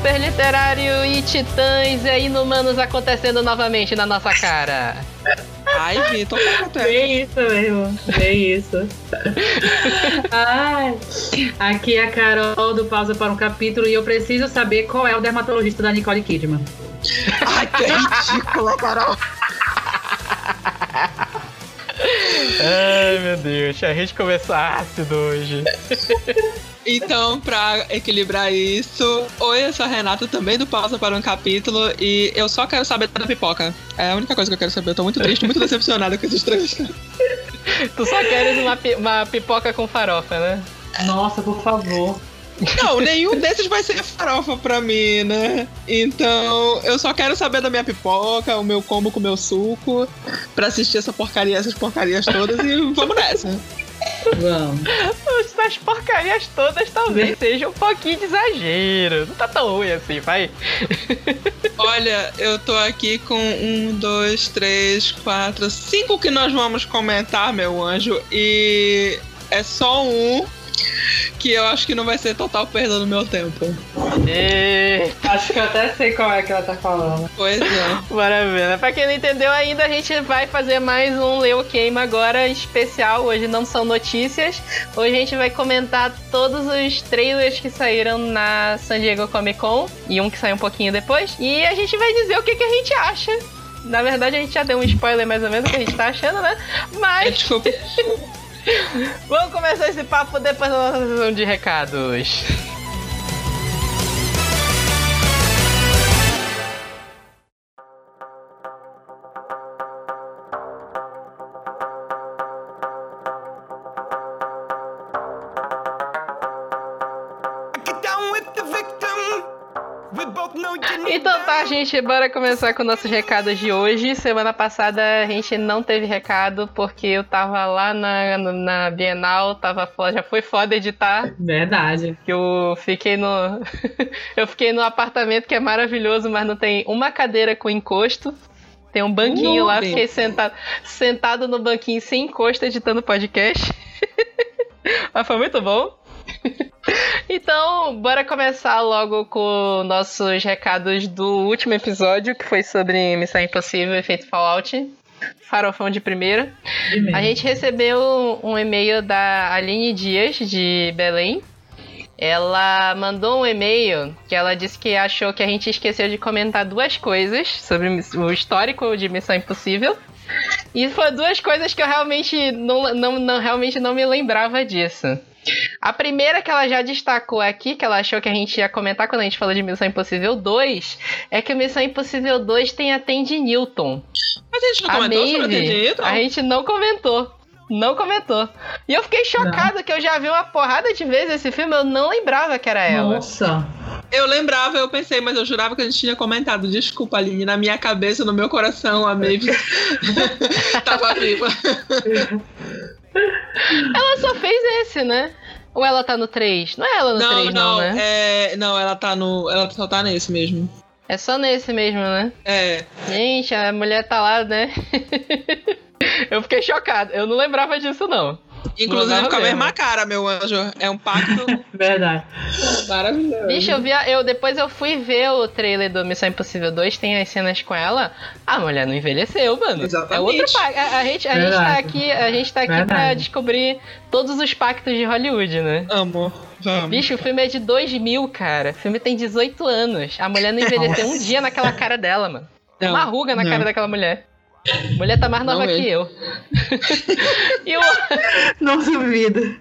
Super Literário e Titãs e Inumanos acontecendo novamente na nossa cara. Ai, Vitor, tá Bem isso mesmo, bem isso. Ai, aqui é a Carol do Pausa para um Capítulo e eu preciso saber qual é o dermatologista da Nicole Kidman. Ai, que ridícula, Carol. Ai, meu Deus, a gente começou ácido hoje. Então, pra equilibrar isso, oi, eu sou a Renata, também do Pausa para um Capítulo, e eu só quero saber da pipoca. É a única coisa que eu quero saber. Eu tô muito triste, muito decepcionada com esses três. Tu só queres uma, uma pipoca com farofa, né? Nossa, por favor. Não, nenhum desses vai ser farofa pra mim, né? Então, eu só quero saber da minha pipoca, o meu combo com o meu suco, pra assistir essa porcaria, essas porcarias todas e vamos nessa. Vamos. Essas porcarias todas talvez seja um pouquinho de exagero. Não tá tão ruim assim, vai. Olha, eu tô aqui com um, dois, três, quatro, cinco que nós vamos comentar, meu anjo, e é só um que eu acho que não vai ser total perda do meu tempo. E... Acho que eu até sei qual é que ela tá falando. Pois é. Maravilha. Pra quem não entendeu ainda, a gente vai fazer mais um Leo Queima agora especial. Hoje não são notícias. Hoje a gente vai comentar todos os trailers que saíram na San Diego Comic Con e um que saiu um pouquinho depois. E a gente vai dizer o que, que a gente acha. Na verdade, a gente já deu um spoiler mais ou menos que a gente tá achando, né? Mas Desculpa. vamos começar esse papo depois da nossa sessão de recados. Então tá, gente, bora começar com nossos recados de hoje. Semana passada a gente não teve recado porque eu tava lá na, na Bienal, tava, já foi foda editar. Verdade. Que eu fiquei no. eu fiquei no apartamento que é maravilhoso, mas não tem uma cadeira com encosto. Tem um banquinho lá, fiquei sentado, sentado no banquinho sem encosto editando podcast. mas foi muito bom. Então, bora começar logo com nossos recados do último episódio, que foi sobre Missão Impossível Efeito Fallout. Farofão de primeira. A gente recebeu um e-mail da Aline Dias, de Belém. Ela mandou um e-mail que ela disse que achou que a gente esqueceu de comentar duas coisas sobre o histórico de Missão Impossível. E foram duas coisas que eu realmente não, não, não- realmente não me lembrava disso. A primeira que ela já destacou aqui, que ela achou que a gente ia comentar quando a gente falou de Missão Impossível 2, é que o Missão Impossível 2 tem a Tandy Newton. Mas a gente não A comentou sobre o Maeve, Tedito? a gente não comentou. Não comentou. E eu fiquei chocada que eu já vi uma porrada de vezes esse filme, eu não lembrava que era ela. Nossa. Eu lembrava, eu pensei, mas eu jurava que a gente tinha comentado. Desculpa, Aline. Na minha cabeça, no meu coração, a Maeve tava viva. Ela só fez esse, né? Ou ela tá no 3? Não é ela no Não, 3, não, não, né? é, não, ela tá no. Ela só tá nesse mesmo. É só nesse mesmo, né? É. Gente, a mulher tá lá, né? eu fiquei chocado. Eu não lembrava disso, não. Inclusive com a mesmo. mesma cara, meu anjo. É um pacto Verdade. maravilhoso. Bicho, eu, vi a- eu depois eu fui ver o trailer do Missão Impossível 2, tem as cenas com ela. A mulher não envelheceu, mano. Exatamente. É outro pacto. A, a gente, a gente tá aqui, a gente tá aqui pra descobrir todos os pactos de Hollywood, né? Amo. Vamos. Bicho, o filme é de 2000, cara. O filme tem 18 anos. A mulher não envelheceu um dia naquela cara dela, mano. Não, Uma ruga na não. cara daquela mulher. A mulher tá mais nova Não que eu. e, o, Não duvido.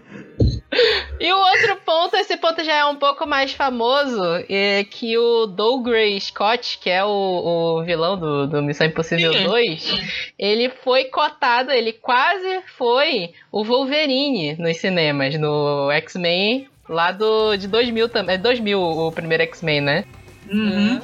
e o outro ponto, esse ponto já é um pouco mais famoso, é que o Dougray Scott, que é o, o vilão do, do Missão Impossível Sim. 2, ele foi cotado, ele quase foi o Wolverine nos cinemas, no X-Men lá do, de 2000 também. É 2000 o primeiro X-Men, né? Uhum.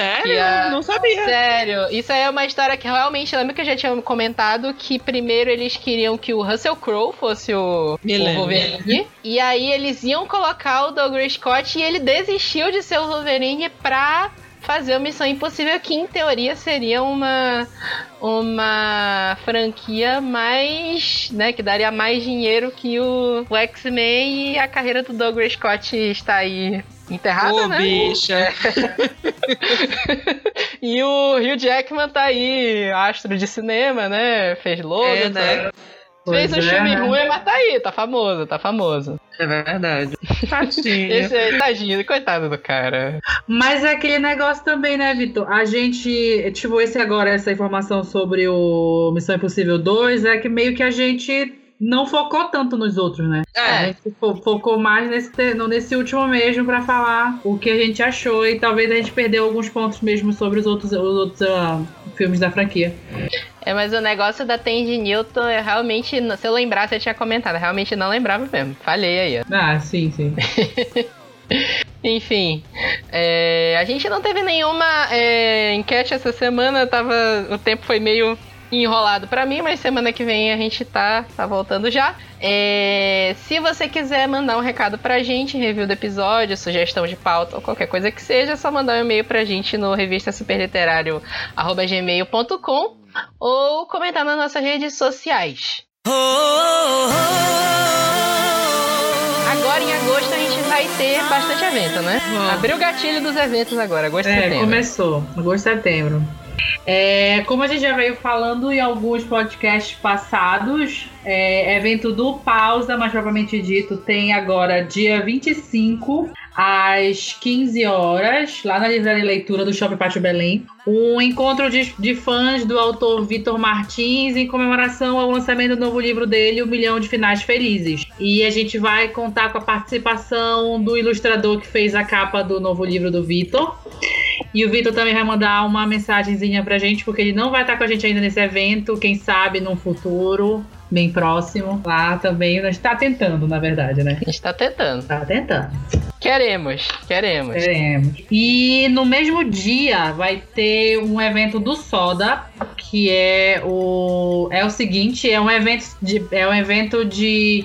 Sério? A- Não sabia. Sério, isso aí é uma história que realmente lembra que eu já tinha comentado que primeiro eles queriam que o Russell Crowe fosse o, o lembro. Wolverine. E aí eles iam colocar o Douglas Scott e ele desistiu de ser o Wolverine pra fazer o Missão Impossível, que em teoria seria uma uma franquia mais, né, que daria mais dinheiro que o, o X-Men e a carreira do Douglas Scott está aí enterrada, Ô, né? bicha. E o Hugh Jackman tá aí, astro de cinema, né? Fez Logan, É, né? Pois Fez um é, filme né? ruim, mas tá aí, tá famoso, tá famoso. É verdade. Tadinho. Esse aí, tadinho, coitado do cara. Mas é aquele negócio também, né, Vitor? A gente, tipo, esse agora, essa informação sobre o Missão Impossível 2 é que meio que a gente não focou tanto nos outros, né? A É, gente fo- focou mais nesse, nesse último mesmo pra falar o que a gente achou e talvez a gente perdeu alguns pontos mesmo sobre os outros, os outros ah, filmes da franquia. É, mas o negócio da Tandy Newton, eu realmente, se eu lembrasse, eu tinha comentado, eu realmente não lembrava mesmo. Falhei aí, ó. Ah, sim, sim. Enfim, é, a gente não teve nenhuma é, enquete essa semana, tava, o tempo foi meio enrolado pra mim, mas semana que vem a gente tá, tá voltando já. É, se você quiser mandar um recado pra gente, review do episódio, sugestão de pauta ou qualquer coisa que seja, é só mandar um e-mail pra gente no revista superliterário@gmail.com ou comentar nas nossas redes sociais. Agora em agosto a gente vai ter bastante evento, né? Abriu o gatilho dos eventos agora, agosto e É, setembro. começou. Agosto setembro. É, como a gente já veio falando em alguns podcasts passados, é, evento do Pausa, mais propriamente dito, tem agora dia 25 às 15 horas, lá na Livraria Leitura do Shopping Pátio Belém, um encontro de, de fãs do autor Vitor Martins em comemoração ao lançamento do novo livro dele, O Milhão de Finais Felizes. E a gente vai contar com a participação do ilustrador que fez a capa do novo livro do Vitor. E o Vitor também vai mandar uma mensagenzinha pra gente, porque ele não vai estar com a gente ainda nesse evento, quem sabe num futuro bem próximo. Lá também, a gente tá tentando, na verdade, né? A gente tá tentando. Tá tentando. Queremos, queremos. Queremos. E no mesmo dia vai ter um evento do Soda, que é o é o seguinte, é um evento de, é um evento de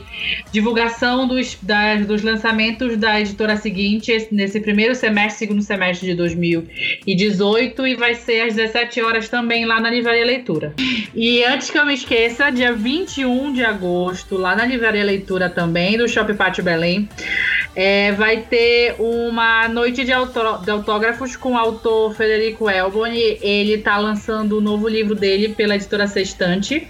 divulgação dos, das- dos lançamentos da editora seguinte esse- nesse primeiro semestre, segundo semestre de 2018 e vai ser às 17 horas também lá na Livraria Leitura. E antes que eu me esqueça, dia 21 de agosto, lá na Livraria Leitura também, do Shopping Pátio Belém, é, vai ter uma noite de, autó- de autógrafos com o autor Federico Elboni. Ele tá lançando o novo livro dele pela editora Sextante.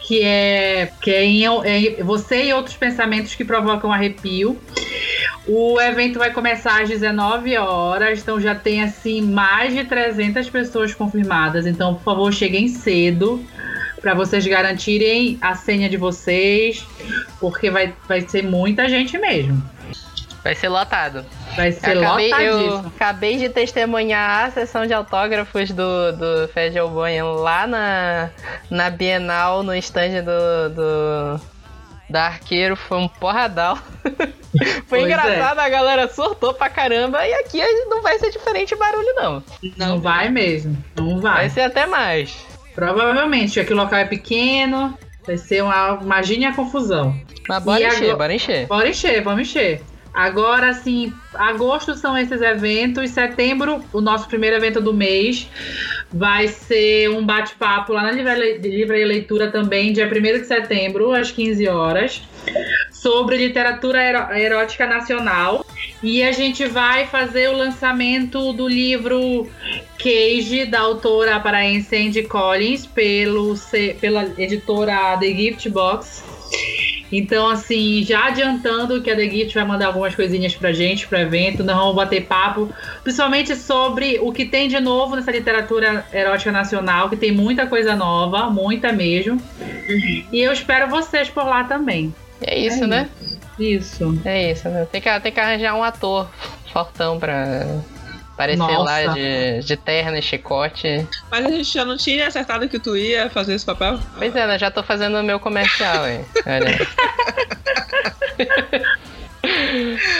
Que é, que é, em, é Você e Outros Pensamentos que Provocam Arrepio. O evento vai começar às 19 horas, então já tem assim mais de 300 pessoas confirmadas. Então, por favor, cheguem cedo para vocês garantirem a senha de vocês, porque vai, vai ser muita gente mesmo. Vai ser lotado. Vai ser Eu acabei, eu lotadíssimo. acabei de testemunhar a sessão de autógrafos do, do Fed Albonha lá na, na Bienal, no stand do, do da Arqueiro. Foi um porradal. Foi Pois é. engraçado, a galera surtou pra caramba. E aqui não vai ser diferente o barulho, não. Não vai mesmo, não vai. Vai ser até mais. Provavelmente, aqui o local é pequeno, vai ser uma. Imagine a confusão. Mas bora E encher, agora- bora encher. Bora encher, vamos encher. Agora, assim, agosto são esses eventos. Setembro, o nosso primeiro evento do mês, vai ser um bate-papo lá na Livraria Leitura também, dia 1 de setembro, às 15 horas, sobre literatura eró- erótica nacional. E a gente vai fazer o lançamento do livro Cage, da autora paraense Andy Collins, pelo, pela editora The Gift Box. Então, assim, já adiantando que a The Gift vai mandar algumas coisinhas pra gente, pro evento, nós vamos bater papo, principalmente sobre o que tem de novo nessa literatura erótica nacional, que tem muita coisa nova, muita mesmo. E eu espero vocês por lá também. É isso, É né? Isso. É isso, né? Tem que, tem que arranjar um ator fortão pra aparecer Nossa. lá de, de terno e chicote. Mas a gente já não tinha acertado que tu ia fazer esse papel? Pois é, né? Já tô fazendo o meu comercial, hein? Olha.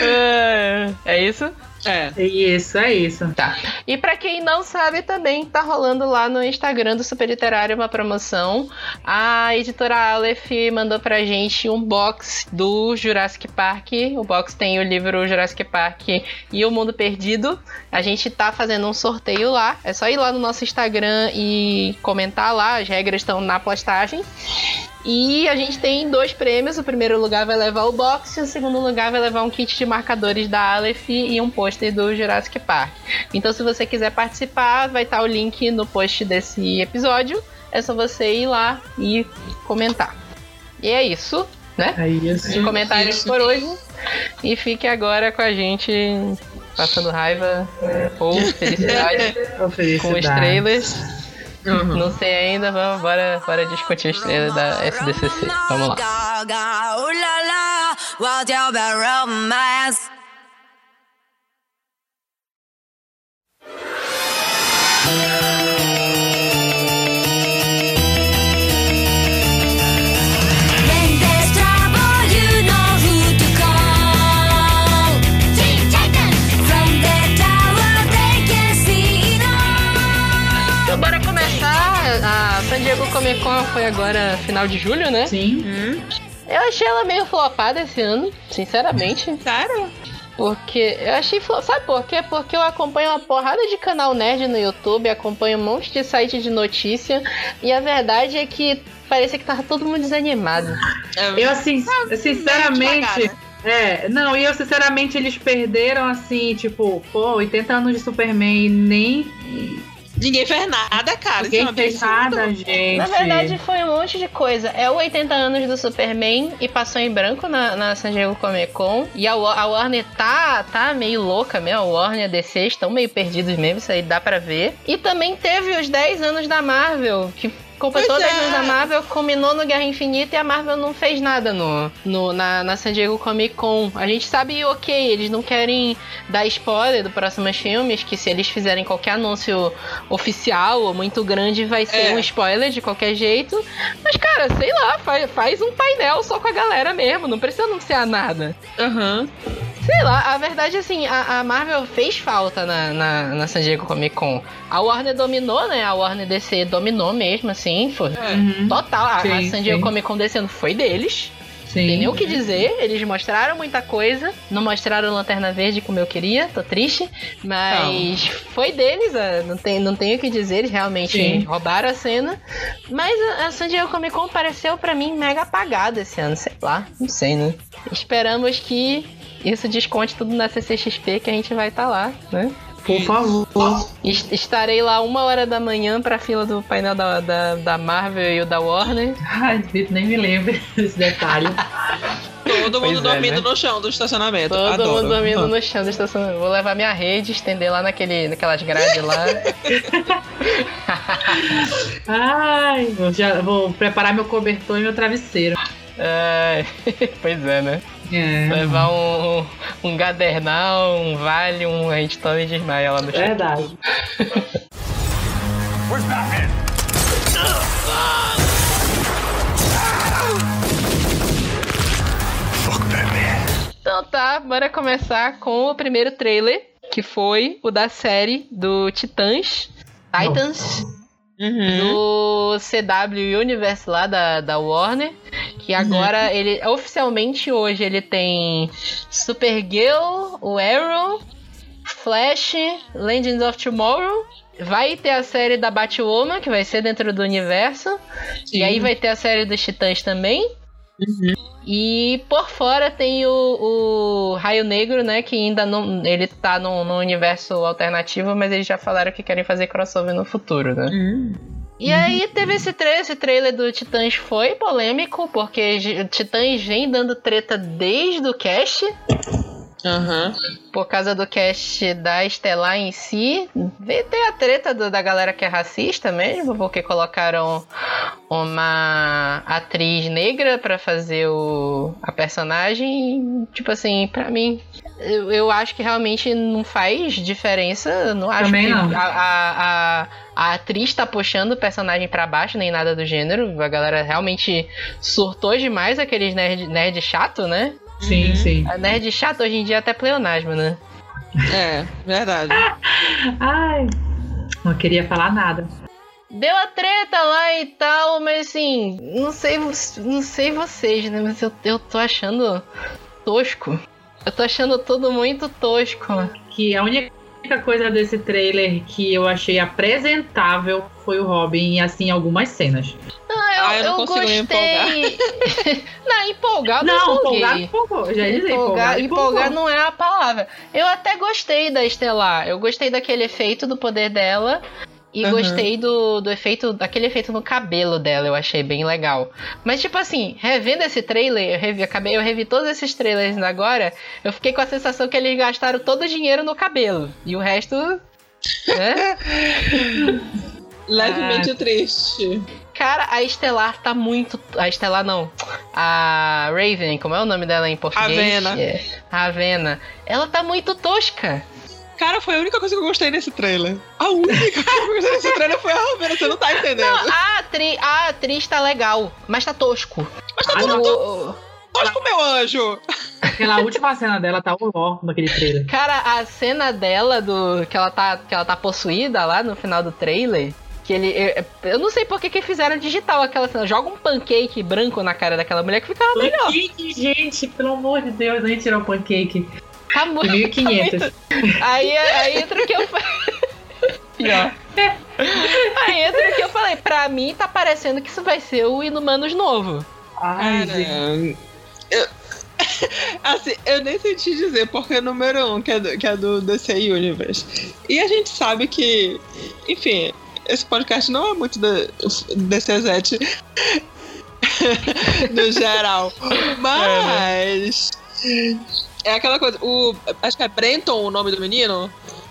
É, é isso? É. Isso, é isso. Tá. E pra quem não sabe também, tá rolando lá no Instagram do Super Literário uma promoção. A editora Aleph mandou pra gente um box do Jurassic Park. O box tem o livro Jurassic Park e o Mundo Perdido. A gente tá fazendo um sorteio lá. É só ir lá no nosso Instagram e comentar lá. As regras estão na postagem. E a gente tem dois prêmios. O primeiro lugar vai levar o box, e o segundo lugar vai levar um kit de marcadores da Aleph e um pôster do Jurassic Park. Então, se você quiser participar, vai estar o link no post desse episódio. É só você ir lá e comentar. E é isso, né? É isso. De comentários Isso. por hoje. E fique agora com a gente passando raiva ou felicidade com os trailers. Não sei ainda, vamos, bora, bora discutir os trailers da SDCC. Vamos lá. Gaga, Con foi agora final de julho, né? Sim. Eu achei ela meio flopada esse ano, sinceramente. Sério? Porque eu achei. Sabe por quê? Porque eu acompanho uma porrada de canal nerd no YouTube, acompanho um monte de site de notícia, e a verdade é que parecia que tava todo mundo desanimado. É, Eu, assim, devagar, sinceramente. né? É, não, e eu, sinceramente, eles perderam, assim, tipo, pô, 80 anos de Superman e nem. Ninguém fez nada, cara. Isso é Ninguém um fez nada, gente. Na verdade, foi um monte de coisa. É o 80 anos do Superman e passou em branco na, na San Diego Comic Con. E a, a Warner tá, tá meio louca mesmo. A Warner e a DC estão meio perdidos mesmo, isso aí dá pra ver. E também teve os 10 anos da Marvel, que completou Pois 10 é. da Marvel, culminou no Guerra Infinita e a Marvel não fez nada no, no, na, na San Diego Comic Con. A gente sabe, ok, eles não querem dar spoiler do próximos filmes, que se eles fizerem qualquer anúncio oficial ou muito grande, vai ser É. um spoiler de qualquer jeito. Mas, cara, sei lá, faz, faz um painel só com a galera mesmo, não precisa anunciar nada. Aham. Sei lá, a verdade assim, a, a Marvel fez falta na, na, na San Diego Comic Con. A Warner dominou, né? A Warner DC dominou mesmo, assim, foi. É. Uhum, Total, a, a Sim, San Diego sim. Comic Con descendo foi deles. Tem sim. nem o que dizer, eles mostraram muita coisa. Não mostraram Lanterna Verde como eu queria, tô triste. Mas foi deles, ah, não tem, não tenho o que dizer, eles realmente Sim. roubaram a cena. Mas a, a San Diego Comic Con pareceu pra mim mega apagada esse ano, sei lá, não sei, né? Esperamos que isso desconte tudo na CCXP que a gente vai estar lá, né? Por favor. Es- Estarei lá uma hora da manhã pra fila do painel da, da, da Marvel e o da Warner. Ai, nem me lembro desse detalhe. Todo Pois mundo é, dormindo né? no chão do estacionamento. Todo Adoro. mundo dormindo Ah. no chão do estacionamento. Vou levar minha rede, estender lá naquele, naquelas grades lá. Ai, já vou preparar meu cobertor e meu travesseiro. É, pois é, né? É. Levar um, um, um gadernal, um vale, um a gente toma e desmaia lá no chão. Verdade. Where's Batman? Fuck Batman. Então tá, bora começar com o primeiro trailer, que foi o da série do Titãs, Titans, Uhum. do CW Universe lá da, da Warner. Que agora ele oficialmente hoje ele tem Supergirl, o Arrow, Flash, Legends of Tomorrow. Vai ter a série da Batwoman, que vai ser dentro do universo. E aí vai ter a série dos Titãs também. E por fora tem o, o Raio Negro, né? Que ainda não. Ele tá no, no universo alternativo, mas eles já falaram que querem fazer crossover no futuro, né? Uhum. E aí teve esse, tra esse trailer do Titãs foi polêmico, porque Titãs vem dando treta desde o cast, Aham. por causa do cast da Estelar em si. Ter a treta do- da galera que é racista mesmo, porque colocaram uma atriz negra pra fazer o, a personagem. Tipo assim, pra mim. Eu, eu acho que realmente não faz diferença. Eu Não acho Também que não. A, a, a, a atriz tá puxando o personagem pra baixo, nem nada do gênero. A galera realmente surtou demais aqueles nerd, nerd chato, né? Sim, Uhum. sim. A nerd chato hoje em dia é até pleonasmo, né? É, verdade. Ai, não queria falar nada. Deu a treta lá e tal, mas assim, não sei, não sei vocês, né? Mas eu, eu tô achando tosco. Eu tô achando tudo muito tosco. Que a única coisa desse trailer que eu achei apresentável foi o Robin e assim algumas cenas. Ah, eu, Ah, eu não eu consigo me gostei. não, empolgado eu Não, empolguei. empolgado, empolgou. Já Empolgar, empolgado, empolgar não é a palavra. Eu até gostei da Estelar. Eu gostei daquele efeito do poder dela. E Aham. gostei do, do efeito, daquele efeito no cabelo dela, eu achei bem legal. Mas, tipo assim, revendo esse trailer, eu revi, acabei, eu revi todos esses trailers agora, eu fiquei com a sensação que eles gastaram todo o dinheiro no cabelo. E o resto. Né? Levemente triste. Cara, a Estelar tá muito. A Estelar não. A Raven, como é o nome dela em português? Ravena. É, Ravena. Ela tá muito tosca. Cara, foi a única coisa que eu gostei nesse trailer. A única coisa que eu gostei nesse trailer foi a Ravena, você não tá entendendo. Não, a, atri, a atriz tá legal, mas tá tosco. Mas tá Ah, tudo não. O- tosco, meu anjo. Aquela última cena dela tá o ó naquele trailer. cara, a cena dela do que ela tá que ela tá possuída lá no final do trailer, que ele eu, eu não sei por que que fizeram digital aquela cena. Joga um pancake branco na cara daquela mulher que ficava melhor. Pancake, gente, pelo amor de Deus, a gente tirou o pancake. Tá muito, 1500. Aí, aí entra o que eu falei. Pior. Aí entra o que eu falei. Pra mim, tá parecendo que isso vai ser o Inumanos novo. Ai, Cara, gente. eu, assim, eu nem sei te dizer, porque é número um, que é, do, que é do DC Universe. E a gente sabe que, enfim, esse podcast não é muito DCZ no geral. Mas. É aquela coisa. O, acho que é Brenton o nome do menino.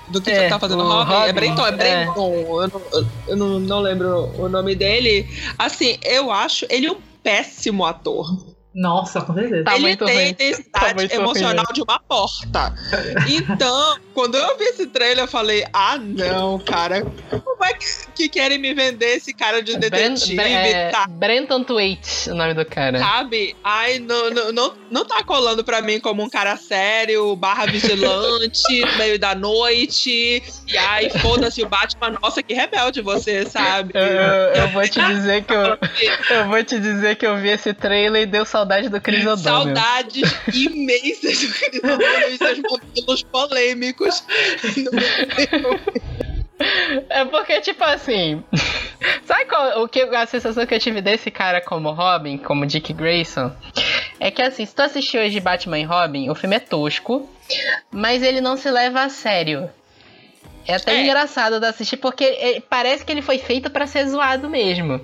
Do que É, tá fazendo o Robin. É Robin, Brenton, é é. Brenton. Eu, não, eu não, não lembro o nome dele. Assim, eu acho ele um péssimo ator. Nossa, com certeza. Tá ele tem a intensidade Tá muito emocional de uma porta. Então, quando eu vi esse trailer, eu falei: ah, não, cara. Como é que, que querem me vender esse cara de detetive? Bren- é, tá, Brenton Twait, o nome do cara. Sabe? Ai, não, não, não, não tá colando pra mim como um cara sério, barra vigilante, no meio da noite. E ai, foda-se o Batman. Nossa, que rebelde você, sabe? Eu, eu- eu vou te dizer que eu, eu vou te dizer que eu vi esse trailer e deu saudade do Chris O'Donnell. Saudades imensas do O'Donnell e seus modelos polêmicos. É porque, tipo assim. Sabe qual, o que, a sensação que eu tive desse cara como Robin, como Dick Grayson? É que, assim, se tu assistiu hoje Batman e Robin, o filme é tosco, mas ele não se leva a sério. É até É. engraçado de assistir, porque ele- parece que ele foi feito pra ser zoado mesmo.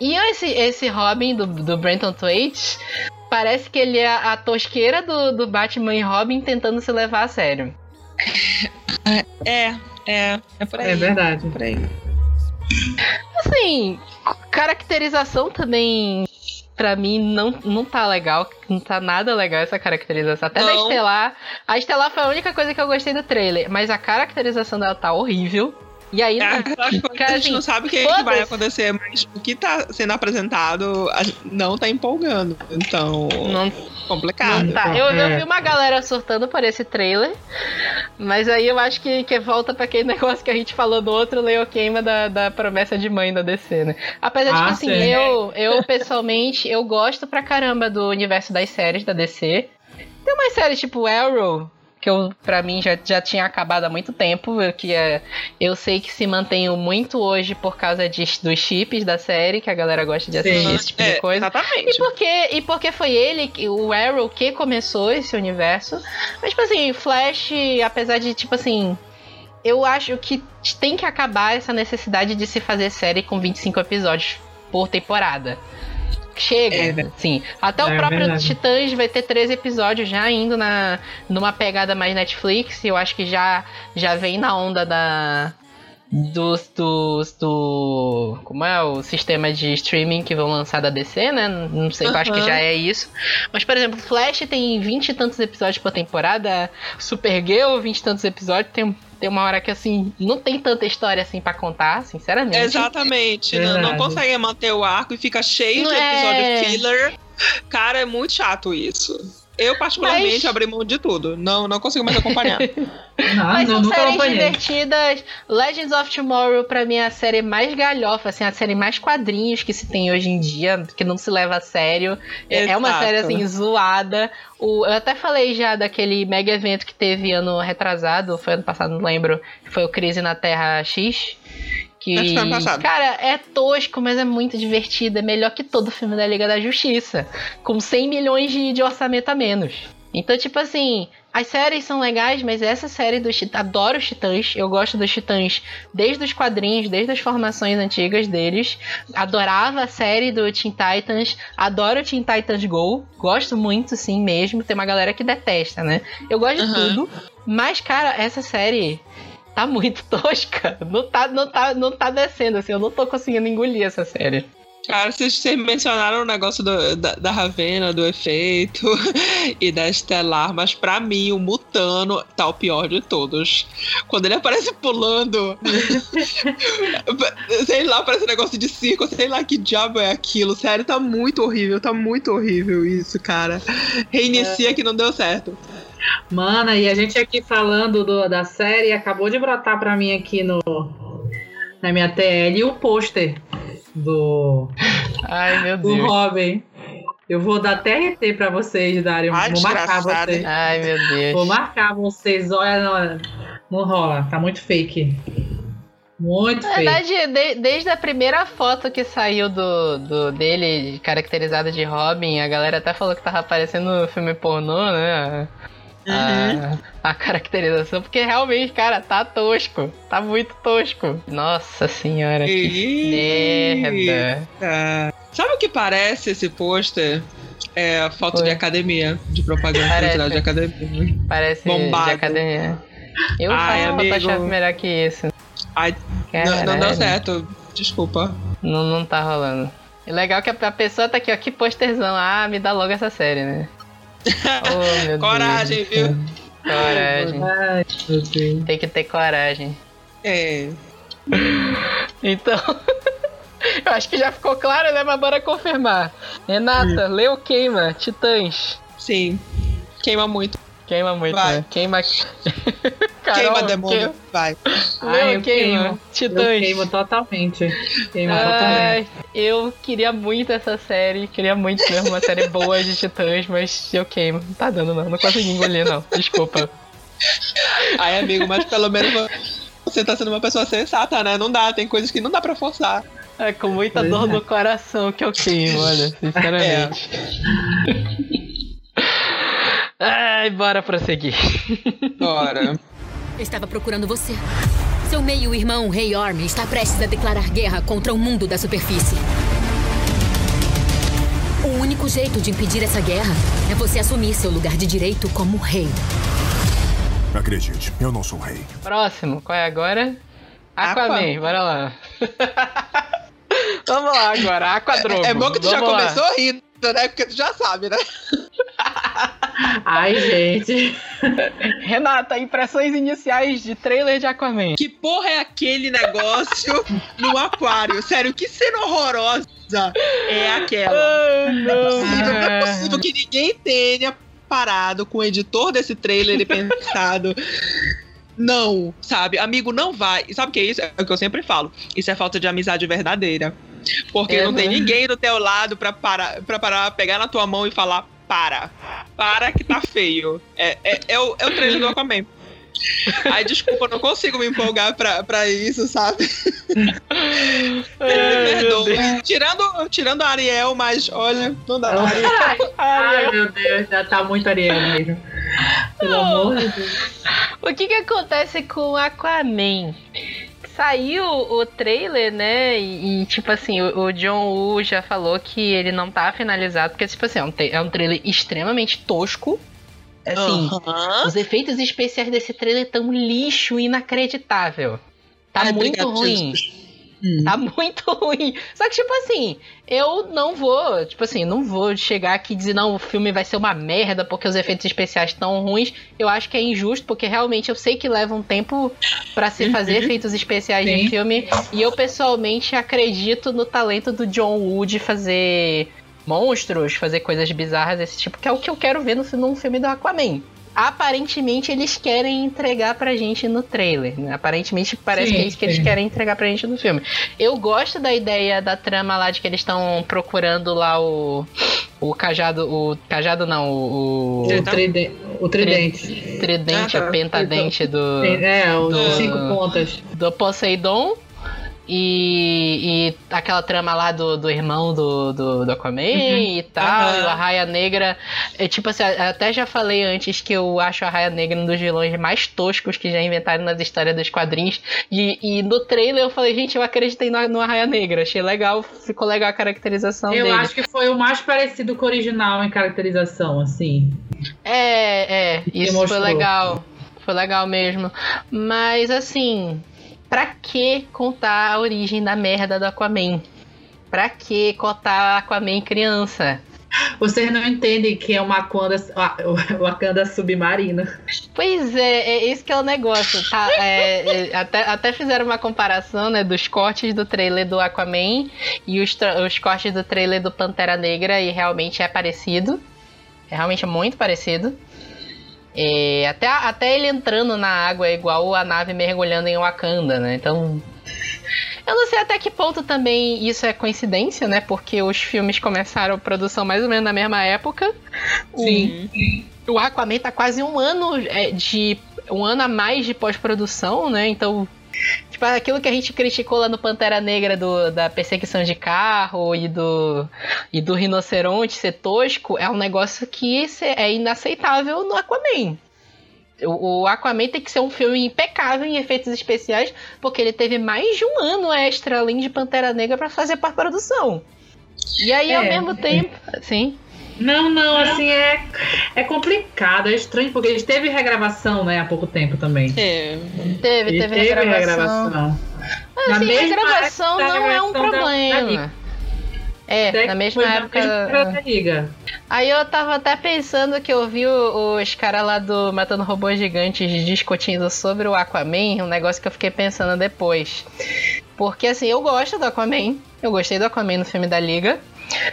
E esse, esse Robin do, do Brenton Twait, parece que ele é a tosqueira do, do Batman e Robin tentando se levar a sério. É, é, é por aí. É verdade. por aí. Assim, caracterização também, pra mim, não, não tá legal. Não tá nada legal essa caracterização. Até da Não. Estelar. A Estelar foi a única coisa que eu gostei do trailer. Mas a caracterização dela tá horrível. E aí, É coisa que a gente assim, não sabe o que, que vai acontecer, mas o que tá sendo apresentado não tá empolgando. Então, não, complicado. não tá. Eu, eu É. vi uma galera surtando por esse trailer. Mas aí eu acho que, que volta pra aquele negócio que a gente falou do outro Leo Queima da, da promessa de mãe da DC, né? Apesar de Ah, que, assim, sim. eu, eu pessoalmente, eu gosto pra caramba do universo das séries da DC. Tem umas séries tipo Arrow, que eu, pra mim, já, já tinha acabado há muito tempo, que é, eu sei que se mantém muito hoje por causa de, dos chips da série, que a galera gosta de assistir Sim. esse tipo É, de coisa. Exatamente. E porque, e porque foi ele, o Arrow, que começou esse universo. Mas, tipo assim, Flash, apesar de, tipo assim. Eu acho que tem que acabar essa necessidade de se fazer série com 25 episódios por temporada. Chega, É. sim. Até o É próprio verdade. Titãs vai ter 13 episódios já indo na, numa pegada mais Netflix. Eu acho que já, já vem na onda da. Dos, dos, do. Como é o sistema de streaming que vão lançar da DC, né? Não sei, eu acho que já é isso. Mas, por exemplo, Flash tem 20 e tantos episódios por temporada. Supergirl, 20 e tantos episódios. Tem, tem uma hora que, assim, não tem tanta história assim pra contar, sinceramente. Exatamente. Não, não consegue manter o arco e fica cheio Não de é. episódio filler. Cara, é muito chato isso. Eu, particularmente, Mas- abri mão de tudo. Não, não consigo mais acompanhar. Não, Mas não, são séries acompanhei. divertidas. Legends of Tomorrow, pra mim, é a série mais galhofa, assim, a série mais quadrinhos que se tem hoje em dia, que não se leva a sério. É é uma Exato. série, assim, zoada. O, eu até falei já daquele mega evento que teve ano retrasado, foi ano passado, não lembro, que foi o Crise na Terra X. Que, cara, é tosco, mas é muito divertido. É melhor que todo filme da Liga da Justiça. Com 100 milhões de, de orçamento a menos. Então, tipo assim, as séries são legais, mas essa série dos Titãs. Adoro os Titãs. Eu gosto dos Titãs desde os quadrinhos, desde as formações antigas deles. Adorava a série do Teen Titans. Adoro o Teen Titans Go. Gosto muito, sim, mesmo. Tem uma galera que detesta, né? Eu gosto de Aham. tudo. Mas, cara, essa série tá muito tosca. Não tá, não, tá, não tá descendo, assim. Eu não tô conseguindo engolir essa série. Cara, vocês, mencionaram o negócio do- da, da Ravena, do efeito e da Estelar, mas pra mim o Mutano tá o pior de todos. Quando ele aparece pulando, sei lá, parece um negócio de circo, sei lá que diabo é aquilo. Sério, tá muito horrível, tá muito horrível isso, cara. Reinicia que não deu certo. Mana, e a gente aqui falando do- da série, acabou de brotar pra mim aqui no na minha TL o pôster do, Ai, meu do Deus. Robin. Eu vou dar TRT pra vocês darem. Ai, vou marcar vocês. Ai, meu Deus. Vou marcar vocês. Olha, não, não rola. Tá muito fake. Muito Na fake. verdade, de- desde a primeira foto que saiu do, do dele, caracterizada de Robin, a galera até falou que tava aparecendo no filme pornô, né? A, a caracterização, porque realmente, cara, tá tosco. Tá muito tosco. Nossa senhora, que merda. Sabe o que parece esse pôster? É a foto Oi. de academia, de propaganda Parece. de academia. Parece Bombado. de academia. Eu Ai, faço amigo. Photoshop melhor que isso. Ai, não, não deu certo. Desculpa. Não, não tá rolando. E legal que a, a pessoa tá aqui, ó, que posterzão. Ah, me dá logo essa série, né? Oh, meu Coragem, Deus. viu? Coragem. Deus. Tem que ter coragem. É. Então, eu acho que já ficou claro, né? Mas bora confirmar. Renata, leu Queima, Titãs. Sim. Queima muito. Queima muito, Vai. né? Queima. Queima demônio. Vai. Leu Ai, eu Queima, queimo. Titãs. Eu queimo totalmente. Queimo totalmente. Ai, eu queria muito essa série, queria muito mesmo uma série boa de Titãs, mas eu queimo. Não tá dando não, não consegui engolir não. Desculpa. Ai, amigo, mas pelo menos você tá sendo uma pessoa sensata, né? Não dá, tem coisas que não dá pra forçar. É com muita Pois dor é. no coração que eu queimo, olha, sinceramente. Ai, bora prosseguir. Bora. Estava procurando você. Seu meio-irmão, Rei Orm, está prestes a declarar guerra contra o mundo da superfície. O único jeito de impedir essa guerra é você assumir seu lugar de direito como rei. Acredite, eu não sou rei. Próximo, qual é agora? Aquaman, Aqua. bora lá. Vamos lá agora, Aquadrogo. É bom que tu já lá. começou rindo, né? Porque tu já sabe, né? Ai, gente. Renata, impressões iniciais de trailer de Aquaman. Que porra é aquele negócio no aquário? Sério, que cena horrorosa é aquela? Ai, não. possível, não é possível que ninguém tenha parado com o editor desse trailer e pensado. Não, sabe? Amigo, não vai. E sabe o que é isso? É o que eu sempre falo. Isso é falta de amizade verdadeira. Porque não tem Uhum. ninguém do teu lado pra parar, pra parar, pegar na tua mão e falar: para. Para que tá feio. É, é, é, o, é o trailer do Aquaman. Ai, desculpa, eu não consigo me empolgar pra, pra isso, sabe? Me Ai, perdoe. Tirando, tirando a Ariel, mas olha, não dá. Ai, Ai, meu Deus, já tá muito Ariel mesmo. Pelo amor de Deus. O que que acontece com o Aquaman? Saiu o trailer, né? E, e, tipo assim, o, o John Woo já falou que ele não tá finalizado, porque, tipo assim, é um, é um trailer extremamente tosco. Assim, Aham. os efeitos especiais desse trailer tão lixo inacreditável. Tá Ai, muito obrigado, ruim. Jesus. Hum. Tá muito ruim. Só que, tipo assim, eu não vou, tipo assim, não vou chegar aqui e dizer, não, o filme vai ser uma merda porque os efeitos especiais estão ruins. Eu acho que é injusto, porque realmente eu sei que leva um tempo pra se fazer efeitos especiais de Sim. filme. E eu, pessoalmente, acredito no talento do John Woo de fazer monstros, fazer coisas bizarras desse tipo, que é o que eu quero ver no, num filme do Aquaman. Aparentemente eles querem entregar pra gente no trailer, né? Aparentemente parece Sim, que é isso que eles sim. querem entregar pra gente no filme. Eu gosto da ideia da trama lá de que eles estão procurando lá o. O cajado. O cajado não, o. O, tride- o tridente. o tridente, Ah, tá. o pentadente do. É, os Do- cinco pontas. Do Poseidon. E, e aquela trama lá do, do irmão do, do, do Aquaman e tal, Aham. e o Arraia Negra. É, tipo assim, até já falei antes que eu acho o Arraia Negra um dos vilões mais toscos que já inventaram nas histórias dos quadrinhos. E, e no trailer eu falei, gente, eu acreditei no, no Arraia Negra. Achei legal, ficou legal a caracterização Eu dele. acho que foi o mais parecido com o original em caracterização, assim. É, é, isso foi legal. Foi legal mesmo. Mas assim, pra que contar a origem da merda do Aquaman? Pra que cotar Aquaman criança? Vocês não entendem que é uma Wakanda, o Wakanda submarina. Pois é, é esse que é o negócio, tá? É, é, até, até fizeram uma comparação, né, dos cortes do trailer do Aquaman e os, os cortes do trailer do Pantera Negra e realmente é parecido. É realmente muito parecido. É, até, até ele entrando na água é igual a nave mergulhando em Wakanda, né? Então. Eu não sei até que ponto também isso é coincidência, né? Porque os filmes começaram a produção mais ou menos na mesma época. Sim. O Aquaman tá quase um ano é, de. um ano a mais de pós-produção, né? Então. Tipo, aquilo que a gente criticou lá no Pantera Negra do, da perseguição de carro e do, e do rinoceronte ser tosco, é um negócio que é inaceitável no Aquaman. O, o Aquaman tem que ser um filme impecável em efeitos especiais, porque ele teve mais de um ano extra além de Pantera Negra pra fazer pós-produção. E aí, ao É. mesmo tempo. Sim. Não, não, assim, é, é complicado, é estranho, porque eles teve regravação, né, há pouco tempo também. É. Teve, Ele teve, regravação. Mas, Assim, regravação não é um regravação da- da problema. É, Até na que mesma época. mesma da Liga. Aí eu tava até pensando que eu vi o- os caras lá do Matando Robôs Gigantes discutindo sobre o Aquaman, um negócio que eu fiquei pensando depois. Porque assim, eu gosto do Aquaman, eu gostei do Aquaman no filme da Liga.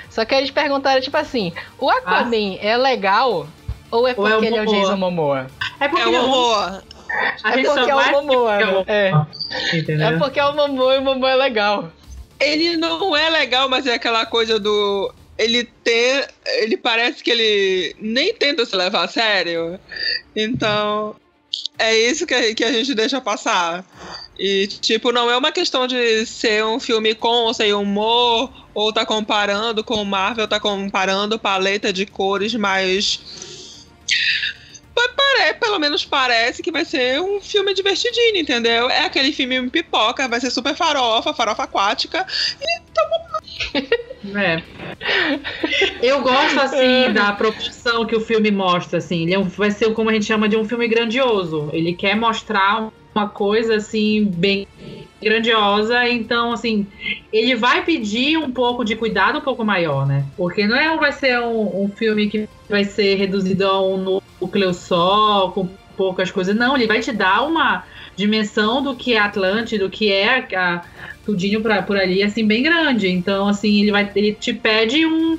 Só que eles perguntaram, tipo assim, o Aquaman é legal ou é Ou é porque o ele é o Momoa? Jason Momoa? É porque É um não- amor. a É porque é o Momoa, é o? É. Momoa? É porque é o Momoa e o Momoa é legal. Ele não é legal, mas é aquela coisa do. Ele tem. Ele parece que ele nem tenta se levar a sério. Então. É isso que a, que a gente deixa passar. E, tipo, não é uma questão de ser um filme com ou sem humor, ou tá comparando com o Marvel, tá comparando paleta de cores, mas. Pelo menos parece que vai ser um filme divertidinho, entendeu? É aquele filme pipoca, vai ser super farofa, farofa aquática. É. Eu gosto, assim, da proporção que o filme mostra, assim. Ele é um- vai ser como a gente chama de um filme grandioso. Ele quer mostrar uma coisa, assim, bem grandiosa. Então, assim, ele vai pedir um pouco de cuidado um pouco maior, né? Porque não é, vai ser um, um filme que vai ser reduzido a um núcleo só, com poucas coisas. Não, ele vai te dar uma dimensão do que é Atlântida, do que é a, tudinho pra, por ali, assim, bem grande. Então, assim, ele vai ele te pede um,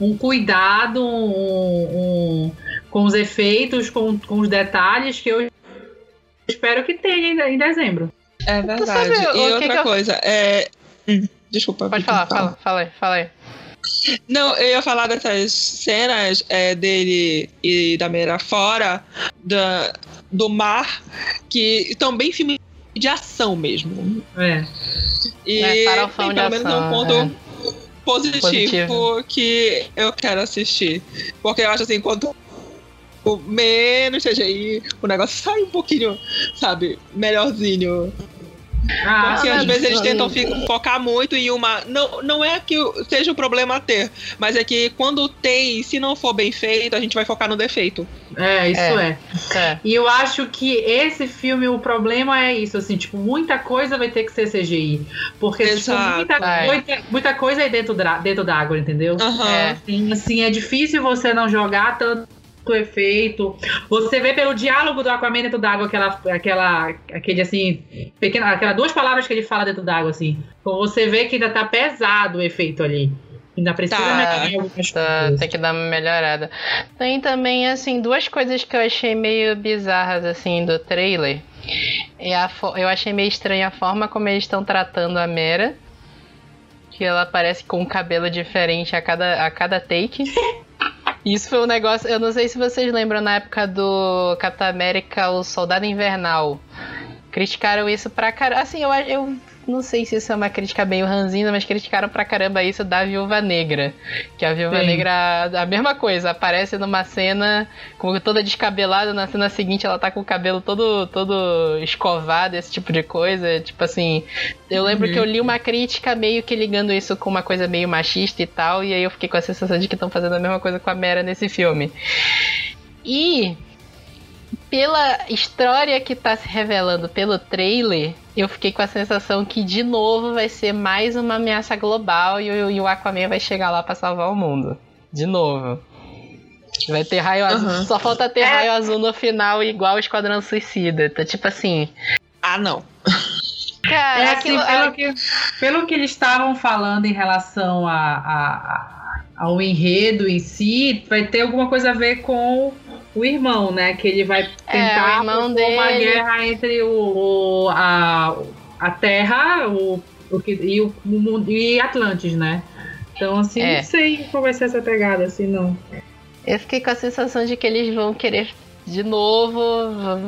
um cuidado um, um- com os efeitos, com, com os detalhes que eu espero que tenha em, em dezembro. É verdade. sabe e que outra que eu- coisa, é. Hum, Desculpa. Pode falar, fala, fala aí, fala aí. Não, eu ia falar dessas cenas é, dele e da Meira fora da, do mar, que estão bem filme de ação mesmo. É. E É, farofão tem de pelo menos ação, um ponto é. positivo, Positivo. que eu quero assistir. Porque eu acho assim, quanto menos CGI, o negócio sai um pouquinho, sabe, melhorzinho. Ah, Porque às vezes eles tentam focar muito em uma. Não, não é que o- seja um problema ter, mas é que quando tem, se não for bem feito, a gente vai focar no defeito. é, isso é. É. E eu acho que esse filme, o problema é isso, assim, tipo, muita coisa vai ter que ser CGI. Porque, tipo, Exato. muita, É. muita, muita coisa aí dentro da, dentro da água, entendeu? Aham. É. Assim, assim, é difícil você não jogar tanto efeito. Você vê pelo diálogo do Aquaman dentro d'água, aquela, aquela, aquele assim, pequena, aquelas duas palavras que ele fala dentro d'água, assim. Então você vê que ainda tá pesado o efeito ali. Ainda precisa Tá. melhorar Tá, tem que dar uma melhorada. Tem também, assim, duas coisas que eu achei meio bizarras, assim, do trailer. É a eu achei meio estranha a forma como eles estão tratando a Mera. Que ela aparece com um cabelo diferente a cada, a cada take. Isso foi um negócio. Eu não sei se vocês lembram na época do Capitão América, o Soldado Invernal. Criticaram isso pra caralho. Assim, eu, eu não sei se isso é uma crítica meio ranzinza, mas criticaram pra caramba isso da Viúva Negra. Que a Viúva Sim. Negra, a mesma coisa, aparece numa cena como toda descabelada, na cena seguinte ela tá com o cabelo todo, todo escovado, esse tipo de coisa. Tipo assim, eu lembro que eu li uma crítica meio que ligando isso com uma coisa meio machista e tal, e aí eu fiquei com a sensação de que estão fazendo a mesma coisa com a Mera nesse filme. E pela história que tá se revelando pelo trailer, eu fiquei com a sensação que de novo vai ser mais uma ameaça global e o, e o Aquaman vai chegar lá pra salvar o mundo. De novo. Vai ter raio azul. Só falta ter raio azul no final, igual o Esquadrão Suicida. Tá tipo assim. Ah, não. Cara, É assim, aquilo- pelo, que, pelo que eles estavam falando em relação a, a- a- ao enredo em si, vai ter alguma coisa a ver com o irmão, né? Que ele vai tentar É, irmão propor uma guerra entre o, o- a, a Terra o, o que, e, o, o mundo- e Atlantis, né? Então, assim, É. não sei qual vai ser essa pegada, assim, não. Eu fiquei com a sensação de que eles vão querer de novo,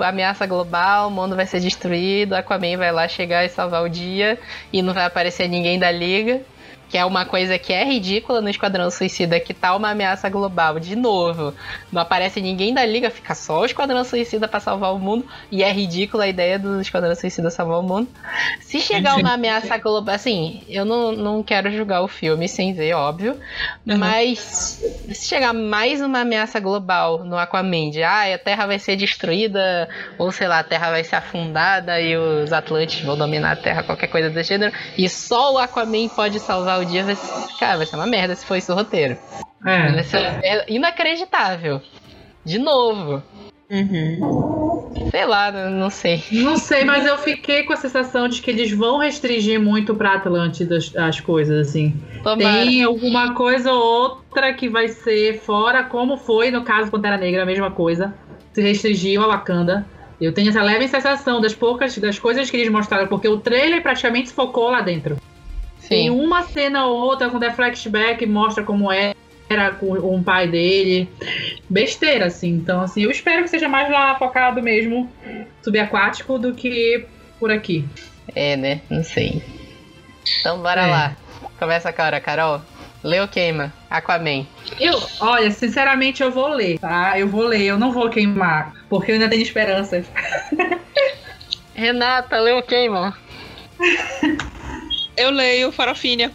ameaça global, o mundo vai ser destruído, Aquaman vai lá chegar e salvar o dia e não vai aparecer ninguém da liga. Que é uma coisa que é ridícula no Esquadrão Suicida, que tá uma ameaça global de novo. Não aparece ninguém da liga, fica só o Esquadrão Suicida pra salvar o mundo. E é ridícula a ideia do Esquadrão Suicida salvar o mundo. Se chegar uma ameaça global. Assim, eu não, não quero julgar o filme sem ver, óbvio. Mas se chegar mais uma ameaça global no Aquaman, de ah, a Terra vai ser destruída, ou sei lá, a Terra vai ser afundada e os Atlantes vão dominar a Terra, qualquer coisa do gênero, e só o Aquaman pode salvar o dia, vai ser, cara, vai ser uma merda se for isso o roteiro. Vai É. ser é inacreditável. De novo. Uhum. Sei lá, não sei. Não sei, mas eu fiquei com a sensação de que eles vão restringir muito pra Atlântida as, as coisas, assim. Tomara. Tem alguma coisa ou outra que vai ser fora, como foi no caso Pantera Negra, a mesma coisa. Se restringiu a Wakanda. Eu tenho essa leve sensação das poucas das coisas que eles mostraram, porque o trailer praticamente se focou lá dentro. Tem Sim. uma cena ou outra quando é flashback mostra como é era com um pai dele. Besteira, assim. Então, assim, eu espero que seja mais lá focado mesmo subaquático do que por aqui. É, né? Não sei. Então bora É. lá. Começa a hora, Carol. Lê ou queima? Aquaman. Eu, olha, sinceramente eu vou ler, tá? Eu vou ler, eu não vou queimar, porque eu ainda tenho esperanças. Renata, lê ou queima? Eu leio Farofinha.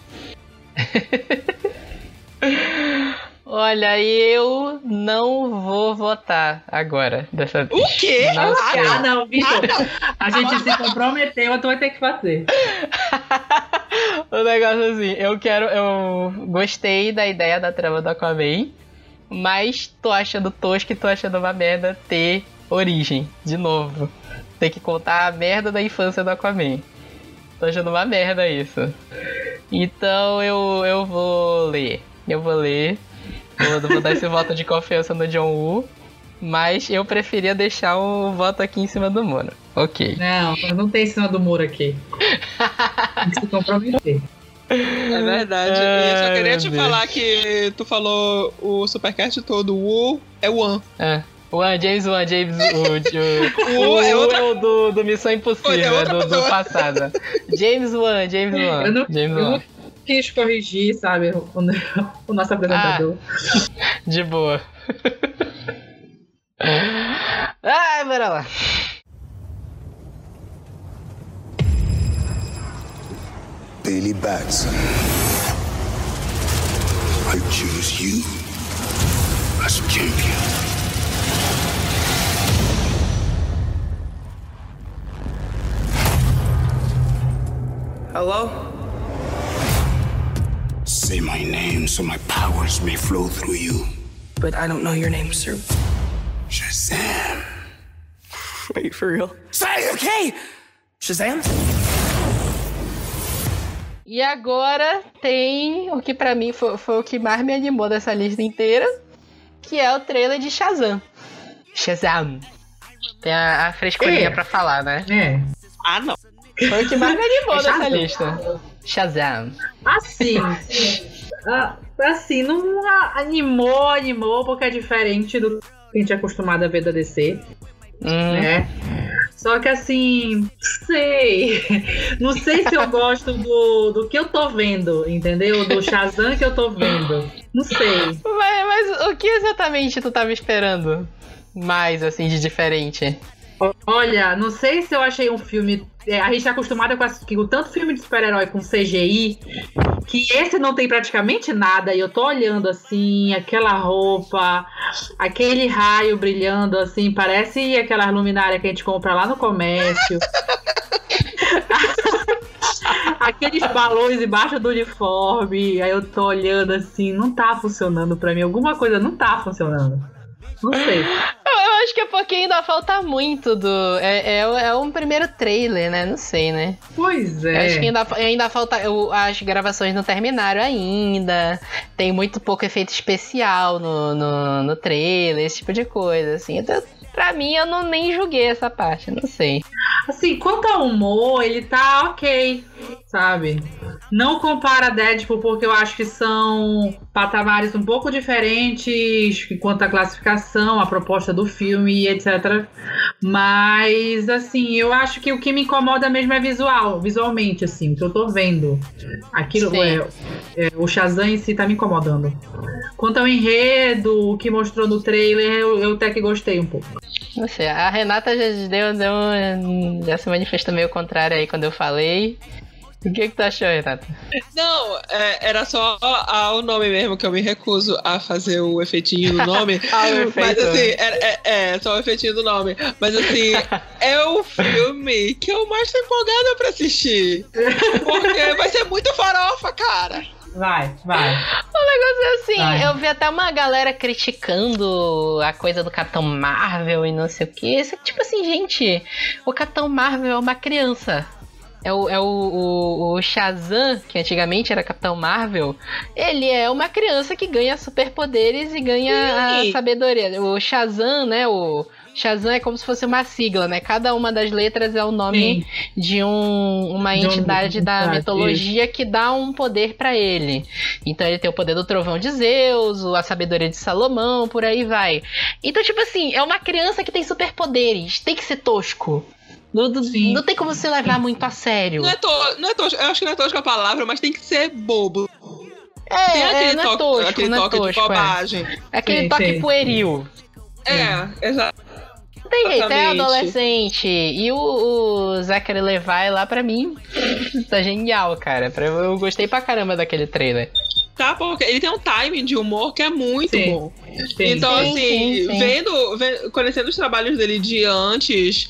Olha, eu não vou votar agora, dessa vez. O quê? Não sei. Ah, não, Vitor. A gente se comprometeu, tu vai ter que fazer. o negócio é assim, eu quero. Eu gostei da ideia da trama do Aquaman, mas tô achando tosco e tô achando uma merda ter origem, de novo. Ter que contar a merda da infância do Aquaman. Tô achando uma merda isso. Então eu, eu vou ler. Eu vou ler. Vou, vou dar esse voto de confiança no John Woo. Mas eu preferia deixar o voto aqui em cima do muro. Ok. Não, não tem cima do muro aqui. Tem que se comprometer. É verdade. e eu só queria te Deus. falar que tu falou o supercast todo, o é o One. É. One, James Wan, James o, o, O o é outra- é o do, do Missão Impossível, Olha, é é outra do, do passado. James Wan, James Wan. Eu não- James eu Wan. não quis corrigir, sabe, o, o nosso apresentador. De boa. Ai, bora lá. Billy Batson. I choose you as champion. Hello? Say my name so my powers may flow through you. But I don't know your name, sir. Shazam. Wait, for real? Say, okay! Shazam? E agora tem o que pra mim foi, foi o que mais me animou dessa lista inteira, que é o trailer de Shazam. Shazam. Tem a, a frescurinha É. pra falar, né? É. Ah, não. Foi o que mais me animou É Shazam. lista. Shazam. Assim. ah, assim, não animou, animou, porque é diferente do que a gente é acostumado a ver da DC. Uhum. né? Só que assim, sei. Não sei se eu gosto do, do que eu tô vendo, entendeu? Do Shazam que eu tô vendo. Não sei. Mas, mas o que exatamente tu tava esperando? Mais, assim, de diferente. Olha, não sei se eu achei um filme. é, a gente tá acostumado com, com tanto filme de super-herói com CGI, que esse não tem praticamente nada. E eu tô olhando assim, aquela roupa, aquele raio brilhando assim, parece aquelas luminárias que a gente compra lá no comércio. Aqueles balões embaixo do uniforme, aí eu tô olhando assim, não tá funcionando pra mim. Alguma coisa não tá funcionando. Não sei. Eu, eu acho que é porque ainda falta muito do. É, é, é um primeiro trailer, né? Não sei, né? Pois Eu é. Acho que ainda, ainda falta. o- as gravações não terminaram ainda. Tem muito pouco efeito especial no, no, no trailer, esse tipo de coisa, assim. Então, pra mim, eu não nem julguei essa parte, não sei. Assim, quanto ao humor, ele tá ok, sabe? Não compara Deadpool porque eu acho que são patamares um pouco diferentes quanto à classificação, a proposta do filme e etc. Mas, assim, eu acho que o que me incomoda mesmo é visual, visualmente, assim, o que eu tô vendo. Aquilo, é, é, o Shazam em si tá me incomodando. Quanto ao enredo, o que mostrou no trailer, eu, eu até que gostei um pouco. Não sei. A Renata já deu, deu um- já se manifestou meio contrário aí quando eu falei. O que, que tu achou, Renata? Não, é, era só o nome mesmo, que eu me recuso a fazer o efeitinho do nome. Ah, o efeito. Mas assim, é, é, é, só o efeitinho do nome. Mas assim, é o filme que eu mais tô empolgada pra assistir. Porque vai ser muito farofa, cara. Vai, vai. O negócio é assim, Vai. eu vi até uma galera criticando a coisa do Capitão Marvel e não sei o que. Tipo assim, gente, o Capitão Marvel é uma criança. É o, é o, o, o Shazam, que antigamente era Capitão Marvel, ele é uma criança que ganha superpoderes e ganha a sabedoria. O Shazam, né? O Shazam é como se fosse uma sigla, né? Cada uma das letras é o nome de um- uma De um- entidade da entidade, mitologia que dá um poder pra ele. Então ele tem o poder do trovão de Zeus, a sabedoria de Salomão, por aí vai. Então, tipo assim, é uma criança que tem superpoderes. Tem que ser tosco. Não, não- Sim. tem como se levar muito a sério. Não é, to, não é tosco, eu acho que não é tosco a palavra, mas tem que ser bobo. É, Tem é, aquele não é toque, tosco, aquele não é toque de tosco. É. bobagem. É aquele Sim, toque sim. pueril. É, exato. Tem jeito, é adolescente. E o, o Zachary Levi lá, pra mim, tá genial, cara. Eu gostei pra caramba daquele trailer. Tá, porque ele tem um timing de humor que é muito Sim. bom. Sim. Então, Sim, assim, sim, sim. Vendo, vendo- conhecendo os trabalhos dele de antes,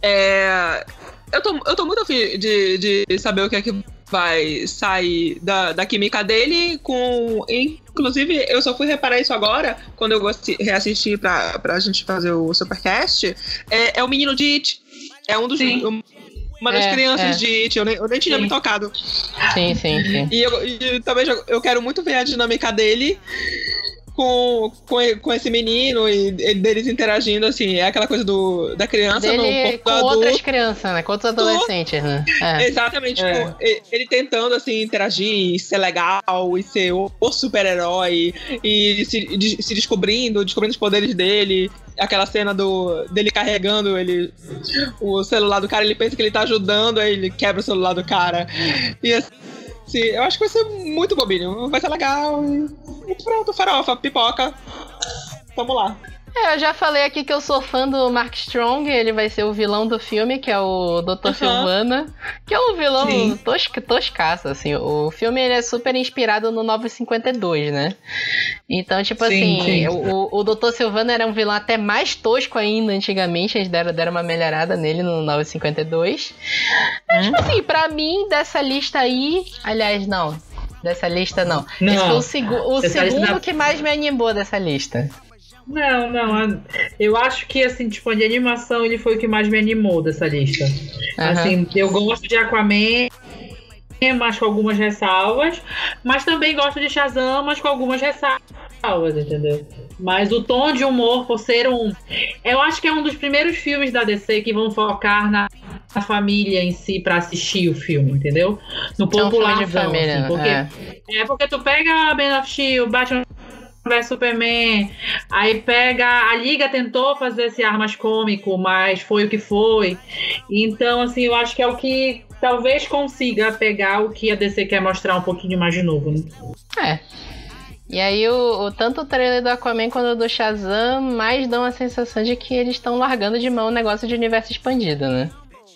é, eu, tô, eu tô muito afim de, de saber o que é que vai sair da, da química dele com. Inclusive, eu só fui reparar isso agora, quando eu reassisti pra, pra gente fazer o Supercast. É, é o menino de It. É um dos. Um- uma das É, crianças é. de It. Eu nem, eu nem tinha Sim. me tocado. Sim, sim, sim. E, eu, e também eu quero muito ver a dinâmica dele com, com, com esse menino e e deles interagindo, assim. É aquela coisa do, da criança no Dele corpo com do adulto. outras crianças, né? Com outros adolescentes, né? É. Exatamente, É. tipo, ele tentando assim interagir, e ser legal e ser o, o super-herói e se, de- se descobrindo, descobrindo os poderes dele. Aquela cena do dele carregando ele o celular do cara, ele pensa que ele tá ajudando, aí ele quebra o celular do cara. E assim, eu acho que vai ser muito bobinho, vai ser legal. E, pronto, farofa, pipoca. Tamo lá. É, eu já falei aqui que eu sou fã do Mark Strong, ele vai ser o vilão do filme, que é o Dr. Aham. Silvana, que é um vilão Sim. tosca, toscaço, assim. O filme ele é super inspirado no 952, né? Então, tipo Sim, assim, sim. O, o Dr. Silvana era um vilão até mais tosco ainda antigamente, eles deram, deram uma melhorada nele no 952. Mas, tipo assim, pra mim, dessa lista aí, aliás, não. Dessa lista, não. Não. Esse foi o, segu o segundo não. que mais me animou dessa lista. Não, não. Eu acho que, assim, tipo, de animação, ele foi o que mais me animou dessa lista. Aham. Assim, eu gosto de Aquaman, mas com algumas ressalvas. Mas também gosto de Shazam, mas com algumas ressalvas, entendeu? Mas o tom de humor, por ser um. Eu acho que é um dos primeiros filmes da DC que vão focar na, família em si pra assistir o filme, entendeu? No É um filme popularzão, de família, assim, porque é. é porque tu pega Man of Steel, Batman vs Superman. Aí pega. A Liga tentou fazer esse ar mais cômico, mas foi o que foi. Então, assim, eu acho que é o que talvez consiga pegar o que a DC quer mostrar um pouquinho mais de novo, né? É. E aí, o, o- tanto o trailer do Aquaman quanto o do Shazam mais dão a sensação de que eles estão largando de mão o negócio de universo expandido, né?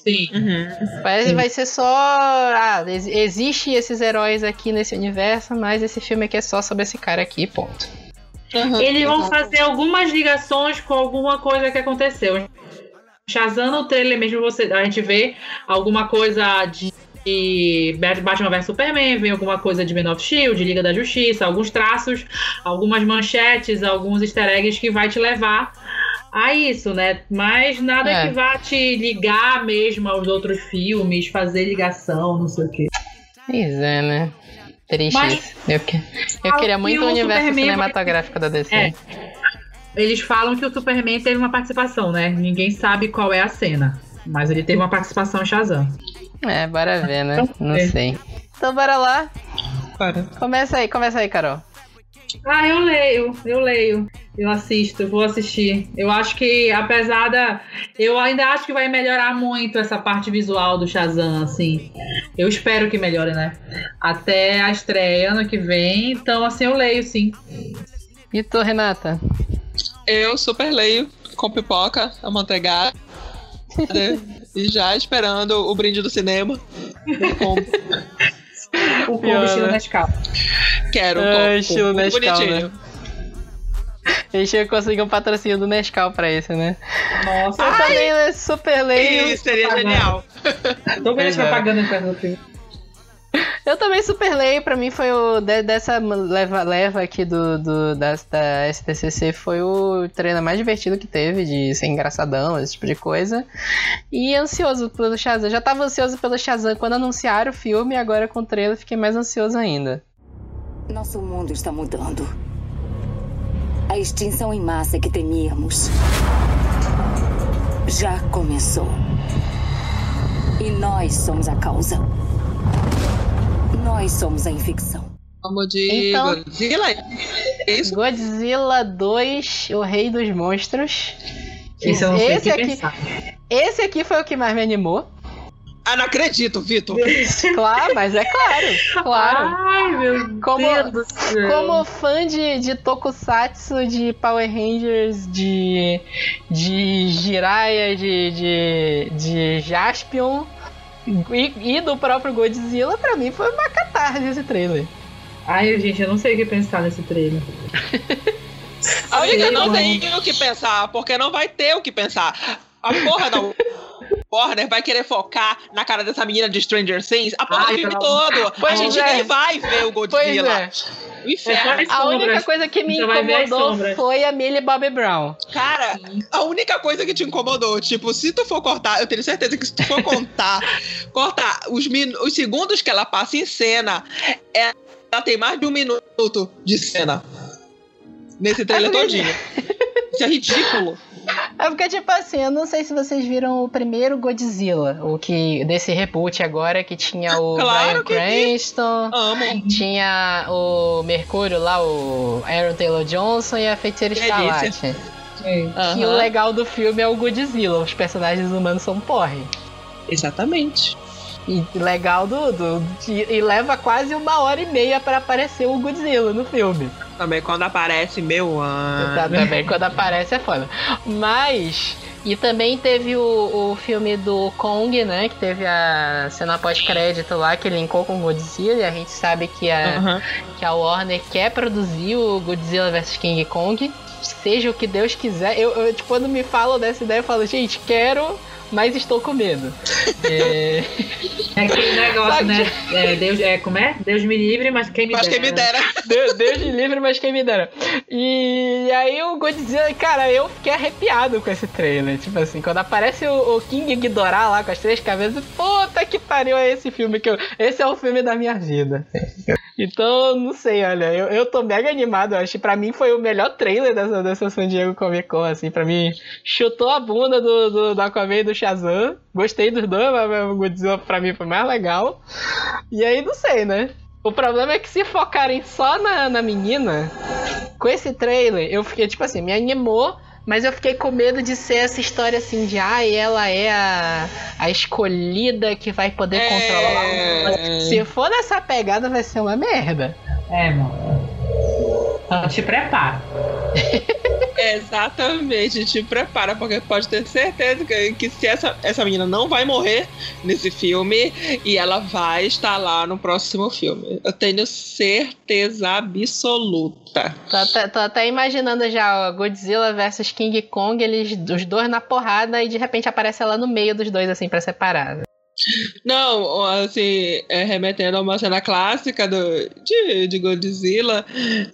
Sim. Uhum. Parece Sim. que vai ser só. Ah, ex- existe esses heróis aqui nesse universo, mas esse filme aqui é só sobre esse cara aqui, ponto. Uhum. Eles vão Exato. fazer algumas ligações com alguma coisa que aconteceu. Shazam no trailer mesmo você, a gente vê alguma coisa de de Batman vs Superman, vem alguma coisa de Man of Shield, Liga da Justiça, alguns traços, algumas manchetes, alguns easter eggs que vai te levar a isso, né? Mas nada É. que vá te ligar mesmo aos outros filmes, fazer ligação, não sei o quê. Pois é, né? Triste Mas- isso. Eu, que- eu queria muito o universo Superman vai- cinematográfico da DC. É. Eles falam que o Superman teve uma participação, né? Ninguém sabe qual é a cena. Mas ele teve uma participação em Shazam. É, bora ver, né? Não É. sei. Então bora lá. Para. Começa aí, começa aí, Carol. Ah, eu leio, eu leio, eu assisto, vou assistir. Eu acho que, apesar da. Eu ainda acho que vai melhorar muito essa parte visual do Shazam, assim. Eu espero que melhore, né? Até a estreia ano que vem. Então, assim, eu leio, sim. E tu, Renata? Eu super leio com pipoca, amanteigada. e já esperando o brinde do cinema. Eu compro. O Pior, povo estilo né? Nescau. Quero, Ah, compro. estilo Nescau, bonitinho. Eles tinham que conseguir um patrocínio do Nescau pra isso, né? Nossa, Eu também né, super leio. Isso seria propaganda. genial. tô vendo é. propaganda com essa filme. Eu também super leio, pra mim foi o. de- dessa leva, leva aqui do, do, da, da STCC foi o trailer mais divertido que teve, de ser engraçadão, esse tipo de coisa. E ansioso pelo Shazam. Já tava ansioso pelo Shazam quando anunciaram o filme, agora com o trailer fiquei mais ansioso ainda. Nosso mundo está mudando. A extinção em massa que temíamos já começou. E nós somos a causa. Nós somos a infecção. Vamos de Então- Godzilla. É isso? Godzilla 2, o Rei dos Monstros. Esse eu não sei o esse, que aqui, pensar. esse aqui foi o que mais me animou. Ah, não acredito, Vitor. Claro, mas é claro. Claro. Ai, meu Como- Deus do céu. Como fã de, de Tokusatsu, de Power Rangers, de, de Jiraiya, de, de, de Jaspion e, e do próprio Godzilla, pra mim foi uma catarse esse trailer. Ai, gente, eu não sei o que pensar nesse trailer. A única não tem o que pensar, porque não vai ter o que pensar. A porra da Warner vai querer focar na cara dessa menina de Stranger Things a porra Ai, do filme pelo todo. Pois a gente é. nem vai ver o Pois Godzilla. é. O inferno. É A única coisa que me incomodou foi a Millie Bobby Brown. Cara, a única coisa que te incomodou, tipo, se tu for cortar, eu tenho certeza que se tu for contar, cortar os, os segundos que ela passa em cena, é- ela tem mais de um minuto de cena. Nesse trailer todinho. Isso é ridículo. É porque, tipo assim, eu não sei se vocês viram o primeiro Godzilla, o que desse reboot agora, que tinha o Claro Bryan vi. Cranston, Amo. tinha o Mercúrio lá, o Aaron Taylor Johnson e a Feiticeira. Escarlate. É. Que o legal do filme é o Godzilla, os personagens humanos são porre. Exatamente. E legal do. do de- e leva quase uma hora e meia pra aparecer o Godzilla no filme. Também quando aparece meu ano. também quando aparece é foda. Mas. E também teve o, o filme do Kong, né? Que teve a cena pós-crédito lá, que linkou com o Godzilla. E a gente sabe que a, Aham. que a Warner quer produzir o Godzilla vs King Kong. Seja o que Deus quiser. Eu, eu, tipo, quando me falam dessa ideia, eu falo, gente, quero, mas estou com medo. É, É aquele negócio, Sabe né? É, Deus, é, como é? Deus me livre, mas quem me Mas dera. quem me dera. Deus, Deus me livre, mas quem me dera. E aí o Godzilla, cara, eu fiquei arrepiado com esse trailer. Tipo assim, quando aparece o, o King Ghidorah lá com as três cabeças, puta que pariu é esse filme que eu. Esse é o filme da minha vida. Então, não sei, olha, eu, eu tô mega animado. Eu acho que pra mim foi o melhor trailer dessa, dessa San Diego Comic Con, assim, pra mim. Chutou a bunda do, do, do Aquaman e do Shazam. Gostei dos dois, mas o Godzilla pra mim foi mais legal. E aí, não sei, né? O problema é que se focarem só na, na menina, com esse trailer, eu fiquei, tipo assim, me animou, mas eu fiquei com medo de ser essa história assim de ai, ela é a, a escolhida que vai poder É. controlar. Se for nessa pegada, vai ser uma merda. É, mano. Então te prepara. Exatamente, te prepara, porque pode ter certeza que, que se essa, essa menina não vai morrer nesse filme e ela vai estar lá no próximo filme. Eu tenho certeza absoluta. Tô até, tô até imaginando já ó, Godzilla versus King Kong, eles os dois na porrada e de repente aparece ela no meio dos dois, assim, pra separar. Não, assim, é, remetendo a uma cena clássica do, de, de Godzilla,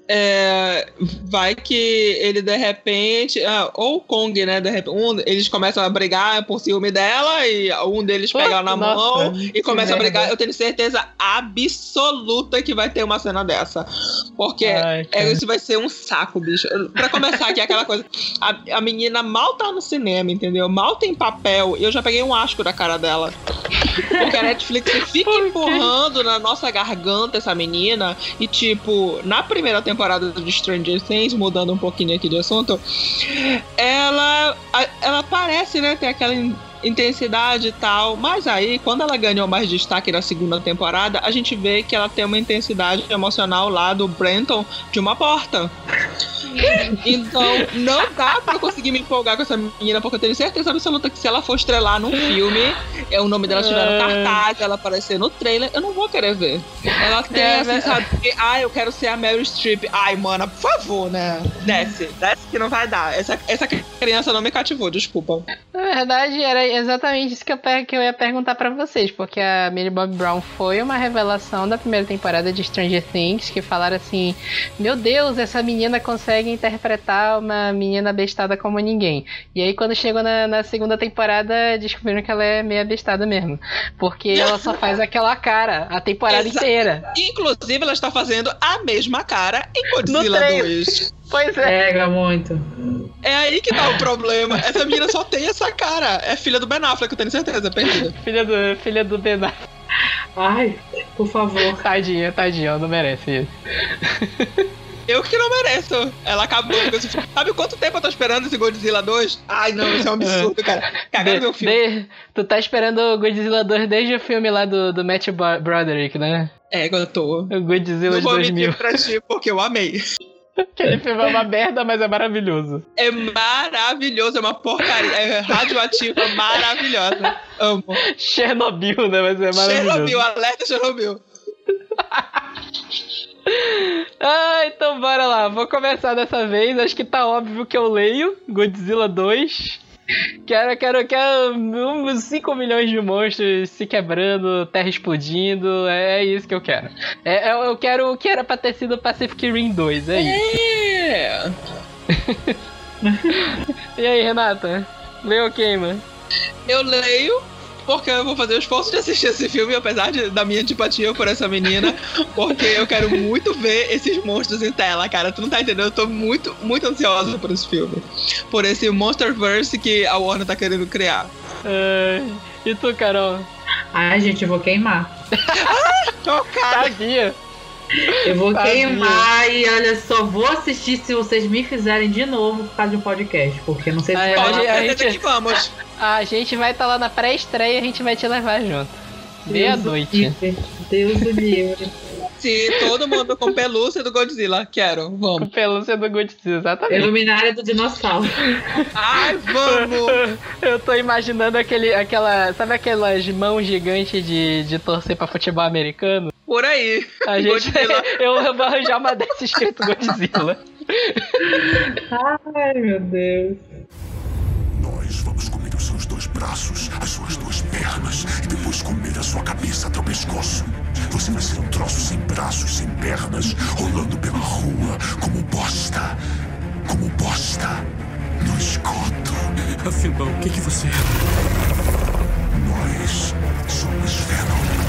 é, vai que ele de repente, ah, ou Kong, né, de repente, um, eles começam a brigar por ciúme dela e um deles pega ela na Nossa, mão e começa a merda. brigar. Eu tenho certeza absoluta que vai ter uma cena dessa. Porque Ai, é, isso vai ser um saco, bicho. Pra começar aqui, aquela coisa, a, a menina mal tá no cinema, entendeu? Mal tem papel, e eu já peguei um asco da cara dela. Porque a Netflix fica empurrando na nossa garganta essa menina. E, tipo, na primeira temporada de Stranger Things, mudando um pouquinho aqui de assunto, ela, ela parece, né, ter aquela intensidade e tal. Mas aí, quando ela ganhou mais destaque na segunda temporada, a gente vê que ela tem uma intensidade emocional lá do Brenton de uma porta. Então, não dá pra eu conseguir me empolgar com essa menina, porque eu tenho certeza absoluta que se ela for estrelar num filme, é o nome dela estiver no cartaz, ela aparecer no trailer, eu não vou querer ver. Ela tem, É, assim, sabe, que, ah, eu quero ser a Meryl Streep. Ai, mana, por favor, né? Desce, desce que não vai dar. Essa, essa criança não me cativou, desculpa. Na verdade, era exatamente isso que eu, que eu ia perguntar pra vocês, porque a Millie Bob Brown foi uma revelação da primeira temporada de Stranger Things, que falaram assim: Meu Deus, essa menina consegue interpretar uma menina bestada como ninguém. E aí, quando chegou na, na segunda temporada, descobriram que ela é meia bestada mesmo. Porque ela só faz aquela cara a temporada Exa- inteira. Inclusive, ela está fazendo a mesma cara em Godzilla trailer. 2. Pois é. Pega muito. É aí que tá o problema. Essa menina só tem essa cara. É filha do Ben Affleck, eu tenho certeza, perdida. Filha do, filha do Ben Affleck. Ai, por favor. Tadinha, tadinha, ela não merece isso. Eu que não mereço. Ela acabou com esse filme. Sabe quanto tempo eu tô esperando esse Godzilla 2? Ai, não, isso é um absurdo, cara. Cagaram meu filme. De- tu tá esperando o Godzilla 2 desde o filme lá do, do Matt Broderick, né? É, eu tô. O Godzilla Não de vou 2000. mentir pra ti, porque eu amei. Aquele filme é uma merda, mas é maravilhoso. É maravilhoso, é uma porcaria. É radioativa maravilhosa. Amo. Chernobyl, né? Mas é maravilhoso. Chernobyl, alerta Chernobyl. Ah, então bora lá. Vou começar dessa vez. Acho que tá óbvio que eu leio Godzilla 2. Quero, quero, quero uns 5 milhões de monstros se quebrando, terra explodindo. É isso que eu quero. É, é- eu quero o que era pra ter sido Pacific Rim 2. É isso. É. E aí, Renata? Leu quem, mano? Eu leio porque eu vou fazer o esforço de assistir esse filme, apesar de- da minha antipatia por essa menina, porque eu quero muito ver esses monstros em tela, cara. Tu não tá entendendo? Eu tô muito, muito ansiosa por esse filme. Por esse Monsterverse que a Warner tá querendo criar. Ai, e tu, Carol? Ai, gente, eu vou queimar. Chocada! Sabia? Eu vou queimar e olha, só vou assistir se vocês me fizerem de novo por causa de um podcast. Porque não sei se Pode- a certeza gente- que vamos. A gente vai estar lá na pré-estreia e a gente vai te levar junto. Meia-noite. Deus do livre. Sim, todo mundo com pelúcia do Godzilla. Quero, Com vamos. pelúcia do Godzilla, exatamente. Iluminária do dinossauro. Ai, vamos! Eu tô imaginando aquele, aquela. Sabe aquelas mãos gigantes de, de torcer pra futebol americano? Por aí. A gente. Godzilla. eu vou arranjar uma dessas escrito Godzilla. Ai, meu Deus. Nós vamos braços, as suas duas pernas e depois comer a sua cabeça até o pescoço. Você vai ser um troço sem braços, sem pernas, rolando pela rua como bosta. Como bosta. No esgoto. Afinal, o que, que você é? Nós somos Venom.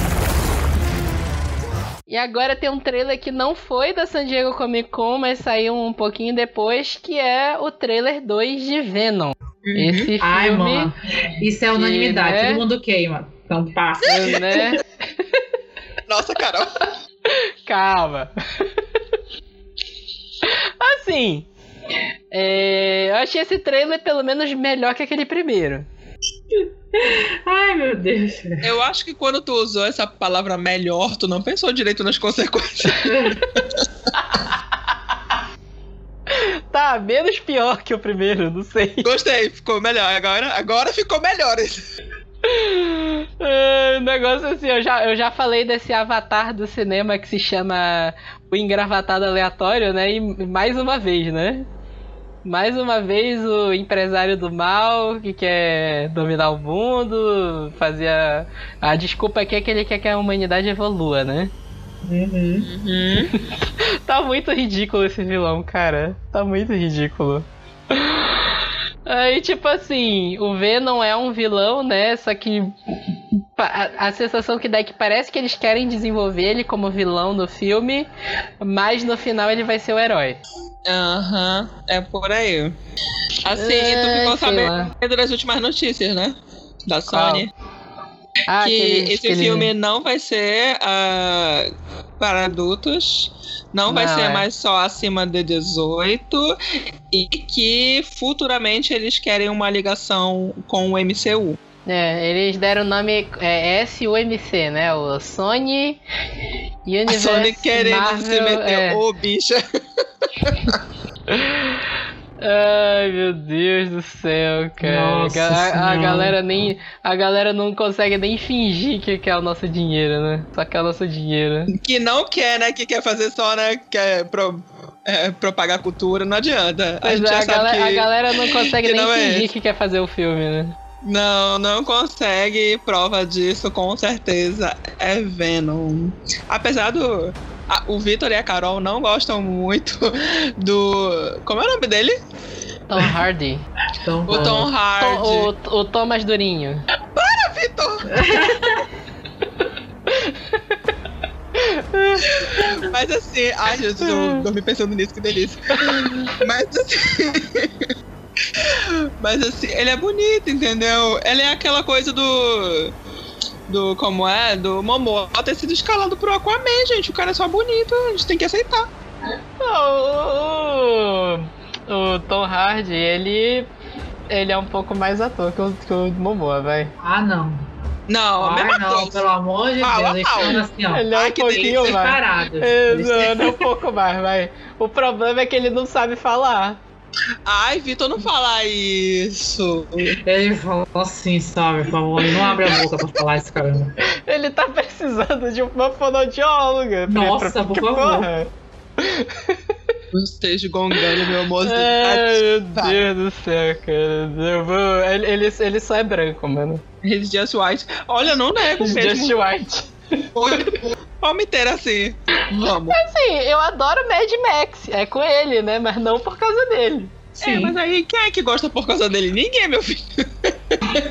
E agora tem um trailer que não foi da San Diego Comic Con, mas saiu um pouquinho depois, que é o trailer 2 de Venom. Esse filme, Ai, mano. Isso é unanimidade. né? Todo mundo queima. Então passa. né? Nossa, Carol. Calma. Assim, é, eu achei esse trailer pelo menos melhor que aquele primeiro. Ai, meu Deus. Eu acho que quando tu usou essa palavra melhor, tu não pensou direito nas consequências. Tá, menos pior que o primeiro, não sei. Gostei, ficou melhor. Agora, agora ficou melhor. É, O negócio assim, eu já, eu já falei desse avatar do cinema que se chama O Engravatado Aleatório, né? E mais uma vez, né? Mais uma vez o empresário do mal que quer dominar o mundo, fazia. A desculpa aqui é que ele quer que a humanidade evolua, né? Uhum. Tá muito ridículo esse vilão, cara. Tá muito ridículo. Aí, tipo assim, o Venom é um vilão, né? Só que a, a sensação que dá é que parece que eles querem desenvolver ele como vilão no filme, mas no final ele vai ser o herói. Aham, é por aí. Assim, É, tu ficou lá. sabendo das últimas notícias, né? Da Qual? Sony. Ah, que aquele- esse aquele- filme não vai ser ah, para adultos, não vai Não, ser é. mais só acima de 18 e que futuramente eles querem uma ligação com o MCU. É, eles deram o nome é, SUMC, né? O Sony A Universe Sony querendo Marvel, se meter, é. ô bicha. Ai, meu Deus do céu, cara. Nossa a, a galera nem. A galera não consegue nem fingir que quer o nosso dinheiro, né? Só quer o nosso dinheiro. Que não quer, né? Que quer fazer só, né? Quer pro, é, propagar cultura, não adianta. A é, já a, sabe galera, que... a galera não consegue que nem não é fingir esse. que quer fazer o filme, né? Não, não consegue. Prova disso, com certeza, é Venom. Apesar do. a- o Vitor e a Carol não gostam muito do. Como é o nome dele? Tom Hardy. Então, O Tom Hardy. Tom- o, o Thomas Durinho. Vitor! Mas assim, ai Jesus, eu dormi pensando nisso, que delícia. Mas assim. Mas assim, ele é bonito, entendeu? Ele é aquela coisa do. Do. Como é? Do Momoa ter sido escalado pro Aquaman, gente. O cara é só bonito, a gente tem que aceitar. O, o, o Tom Hardy, ele. Ele é um pouco mais ator que o, que o Momoa, vai. Ah, não. Não, Ai, mesma não, coisa. pelo amor de Fala Deus. mal. Assim, ó. Ele é Ai, um que pouquinho mais. Separados. É, um pouco mais, vai. O problema é que ele não sabe falar. Ai, Vitor, não fala isso. Ele falou assim, sabe, por favor, não abre a boca pra falar esse caramba. Ele tá precisando de uma fonoaudióloga. Nossa, pra- por favor. porra? Esteja gongando, meu moço. Ai, meu Tá. Deus do céu, cara. Vou... ele, ele, ele só é branco, mano. He's just white. Olha, não nego Just mesmo. white. Vamos ter assim. Vamos. Assim, eu adoro Mad Max. É com ele, né? Mas não por causa dele. É, mas aí quem é que gosta por causa dele? Ninguém, meu filho.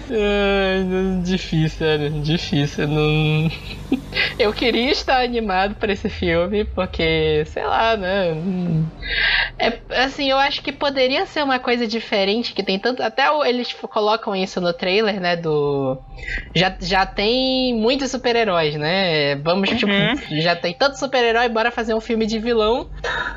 Não- difícil, sério, difícil. Não... Eu queria estar animado pra esse filme, porque, sei lá, né? É, assim, eu acho que poderia ser uma coisa diferente, que tem tanto. Até eles colocam isso no trailer, né? Do. Já, já tem muitos super-heróis, né? Vamos, tipo, já tem tanto super-herói, bora fazer um filme de vilão.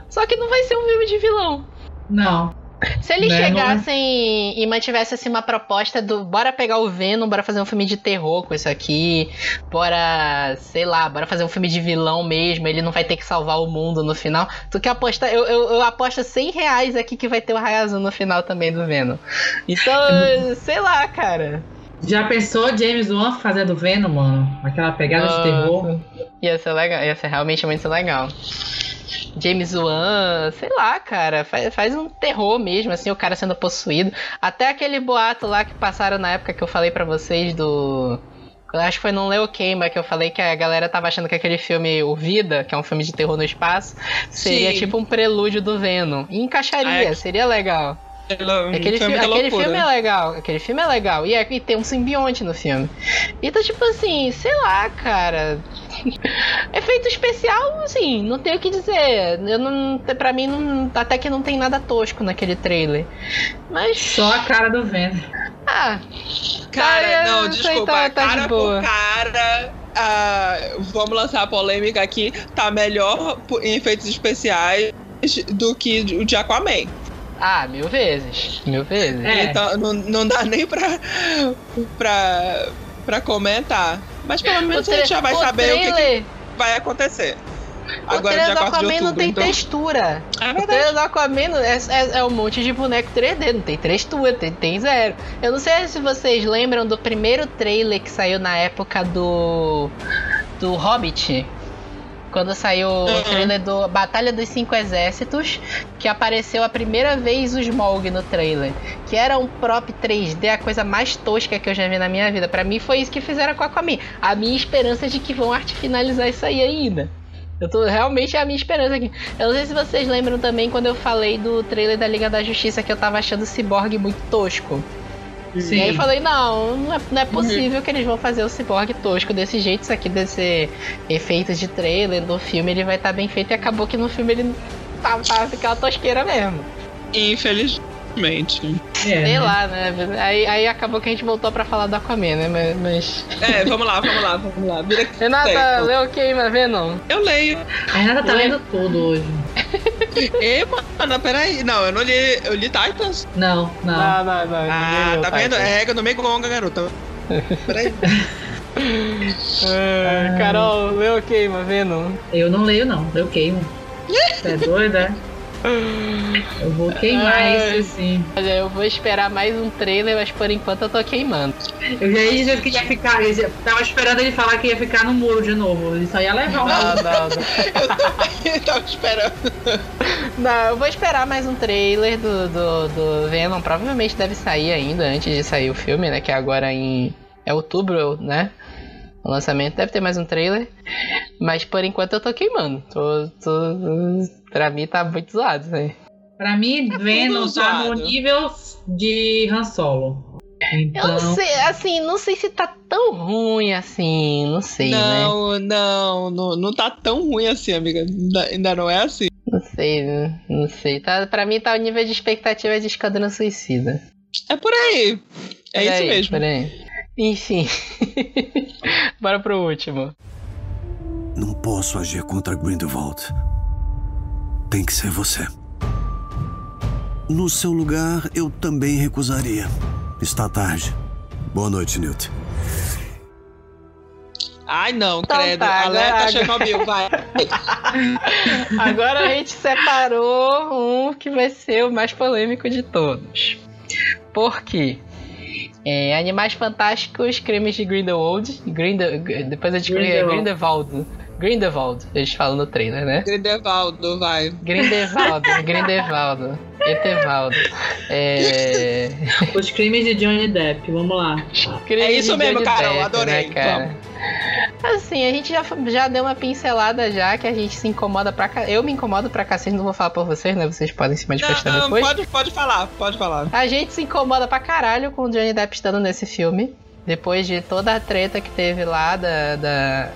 Só que não vai ser um filme de vilão. Não. Se eles Né, é? chegassem e mantivessem assim, uma proposta do bora pegar o Venom, bora fazer um filme de terror com isso aqui, bora, sei lá, bora fazer um filme de vilão mesmo, ele não vai ter que salvar o mundo no final. Tu quer apostar? Eu, eu, eu aposto 100 reais aqui que vai ter o raio azul no final também do Venom. Então, sei lá, cara. Já pensou James Wan fazendo Venom, mano? Aquela pegada de terror? Nossa, Ia ser legal, ia ser realmente muito legal. James Wan, sei lá, cara, faz, faz um terror mesmo, assim, o cara sendo possuído. Até aquele boato lá que passaram na época que eu falei pra vocês do. eu Acho que foi no Leo Queima que eu falei que a galera tava achando que aquele filme, O Vida, que é um filme de terror no espaço, seria Sim. tipo um prelúdio do Venom. E encaixaria, é- seria legal. Aquele, filme aquele filme é legal, aquele filme é legal. E, é, e tem um simbionte no filme. Então, tipo assim, sei lá, cara. Efeito especial, assim, não tenho o que dizer. Eu não, pra mim, não, até que não tem nada tosco naquele trailer. Mas, Só a cara do Venom. ah, Cara, Tá, não, desculpa. tá- tá cara boa. por cara, ah, vamos lançar a polêmica aqui, tá melhor em efeitos especiais do que o de Aquaman. Ah, mil vezes. Mil vezes. É. Então não, não dá nem pra, pra, pra comentar. Mas pelo menos a gente já vai o saber o que, que trailer, vai acontecer. o Agora, trailer dia do 4 de Aquaman outubro. não tem então... textura. É O verdade. trailer do Aquaman é, é- é um monte de boneco 3D, não tem textura, tem, tem zero. Eu não sei se vocês lembram do primeiro trailer que saiu na época do. do Hobbit. Quando saiu o Uhum. trailer do Batalha dos Cinco Exércitos, que apareceu a primeira vez o Smaug no trailer. Que era um prop 3D, a coisa mais tosca que eu já vi na minha vida. Pra mim foi isso que fizeram com a Aquaman. A minha esperança é de que vão arte finalizar isso aí ainda. Eu tô realmente é a minha esperança aqui. Eu não sei se vocês lembram também quando eu falei do trailer da Liga da Justiça que eu tava achando o Cyborg muito tosco. Sim. E aí eu falei, não, não é, não é possível que eles vão fazer o Cyborg tosco desse jeito. Isso aqui deve ser efeitos de trailer do filme, ele vai estar bem feito. E acabou que no filme ele tava, tava aquela tosqueira mesmo. Infelizmente. É, Sei né? lá, né? Aí, aí acabou que a gente voltou pra falar do Aquaman, né? Mas. mas... É, vamos lá, vamos lá, vamos lá. Vira que Renata, tem. leu queima, vê não. Eu leio. A Renata tá lendo tudo hoje. Ei, mano, peraí. Não, eu não li. Eu li Titans. Não, não. Não, não, não. Ah, tá vendo? É regra do Megonga, garota. Peraí. Ah, Carol, leu queima, Venom. Eu não leio, não. Eu queimo. Você é doida? Eu vou queimar Ai. isso sim. Olha, eu vou esperar mais um trailer, mas por enquanto eu tô queimando. Eu já ia dizer que ia ficar. Eu já- tava esperando ele falar que ia ficar no muro de novo. Ele só ia levar um Não, muro. não, não. Eu tava esperando. Não, eu vou esperar mais um trailer do, do, do Venom. Provavelmente deve sair ainda antes de sair o filme, né? Que é agora em. É outubro, né? O lançamento deve ter mais um trailer. Mas por enquanto eu tô queimando. Tô, tô, pra mim tá muito zoado, né? Pra mim, Venom tudo tá no nível de Han Solo. Eu Então, não sei, assim, não sei se tá tão ruim assim, não sei, né? Não, não, não, não tá tão ruim assim, amiga. Ainda, ainda não é assim. Não sei, né? não sei. Tá, pra mim tá o nível de expectativa de Esquadrão Suicida. É por aí. É isso Peraí, mesmo. Peraí. Enfim. Bora pro último. Não posso agir contra Grindelwald. Tem que ser você. No seu lugar, eu também recusaria. Está tarde. Boa noite, Newt. Ai, não, Então credo. tá, Alerta agora- Chernobyl, vai. Agora a gente separou um que vai ser o mais polêmico de todos. Por quê? É, Animais Fantásticos, Crimes de Grindelwald. Grindel, depois eu descobri é Grindelwald. Grindelwald. Grindelwald, eles falam no trailer, né? Grindelwaldo, vai. Grindelwald, Grindelwald, Etevaldo. É... os crimes de Johnny Depp, vamos lá. Crimes É isso mesmo, Johnny Carol, Depp, adorei. Né, cara? Assim, a gente já, já deu uma pincelada já, que a gente se incomoda pra cá. Eu me incomodo pra cacete, não vou falar por vocês, né? Vocês podem se manifestar Não, depois. pode, pode falar, pode falar. A gente se incomoda pra caralho com o Johnny Depp estando nesse filme. Depois de toda a treta que teve lá da. da.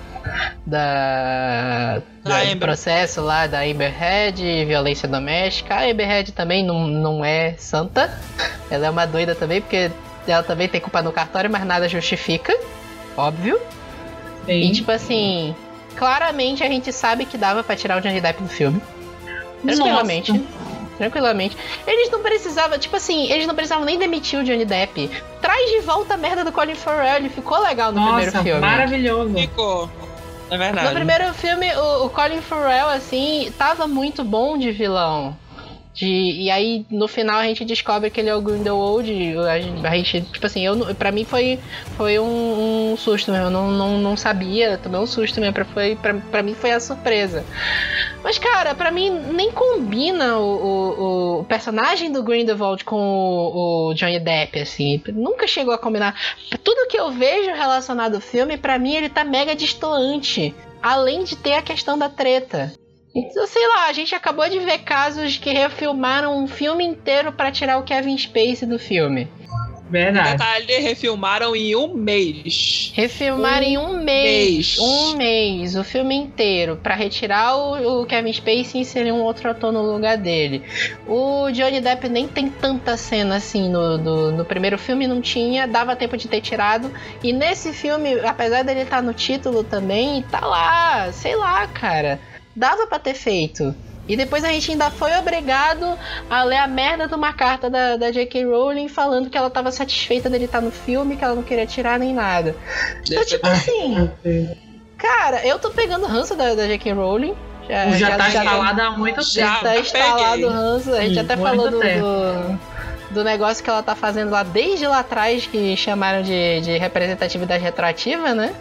da. Da processo lá da Amber Heard, violência doméstica. A Amber também não, não é santa. Ela é uma doida também, porque ela também tem culpa no cartório, mas nada justifica. Óbvio. E Sim. tipo assim, claramente a gente sabe que dava pra tirar o Johnny Depp do filme. Tranquilamente. Tranquilamente. Eles não precisavam, tipo assim, eles não precisavam nem demitir o Johnny Depp. Traz de volta a merda do Colin Farrell, ele ficou legal no primeiro Nossa, filme. maravilhoso. Ficou. É verdade. No primeiro filme, o, o Colin Farrell, assim, tava muito bom de vilão. De, e aí, no final, a gente descobre que ele é o Grindelwald. A a gente tipo assim, eu, pra mim foi, foi um, um susto mesmo. Eu não, não, não sabia, tomei um susto mesmo. Pra, foi, pra, pra mim foi a surpresa. Mas, cara, pra mim nem combina o, o, o personagem do Grindelwald com o, o Johnny Depp, assim. Nunca chegou a combinar. Tudo que eu vejo relacionado ao filme, pra mim, ele tá mega distoante. Além de ter a questão da treta. Então, sei lá, a gente acabou de ver casos que refilmaram um filme inteiro pra tirar o Kevin Spacey do filme. Verdade. Detalhe, refilmaram em um mês. Refilmaram em um mês, mês. um mês, o filme inteiro, pra retirar o, o Kevin Spacey e inserir um outro ator no lugar dele. O Johnny Depp nem tem tanta cena assim no, do- no primeiro filme, não tinha, dava tempo de ter tirado. E nesse filme, apesar dele estar no título também, tá lá, sei lá, cara. Dava pra ter feito. E depois a gente ainda foi obrigado a ler a merda de uma carta da, da J.K. Rowling falando que ela tava satisfeita dele estar no filme, que ela não queria tirar nem nada. Então, tipo assim, cara, eu tô pegando ranço da, da J.K. Rowling. Já, Já, tá instalado há muito já tempo. tá instalado peguei. o ranço. A gente Sim, até falou do, do, do negócio que ela tá fazendo lá desde lá atrás, que chamaram de, de representatividade retroativa, né?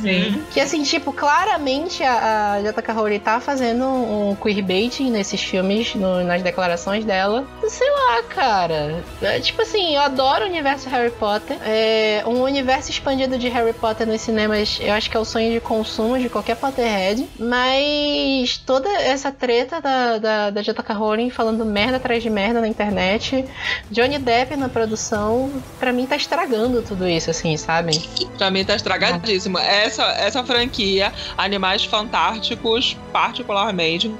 Sim. Que assim, tipo, claramente a, a J.K. Rowling tá fazendo um queerbaiting nesses filmes, no- nas declarações dela. Sei lá, cara. É, tipo assim, eu adoro o universo Harry Potter. É, um universo expandido de Harry Potter nos cinemas, eu acho que é o sonho de consumo de qualquer Potterhead. Mas toda essa treta da, da, da J.K. Rowling falando merda atrás de merda na internet, Johnny Depp na produção, pra mim tá estragando tudo isso, assim, sabe? Pra mim tá estragadíssimo. Essa, essa franquia, Animais Fantásticos, particularmente,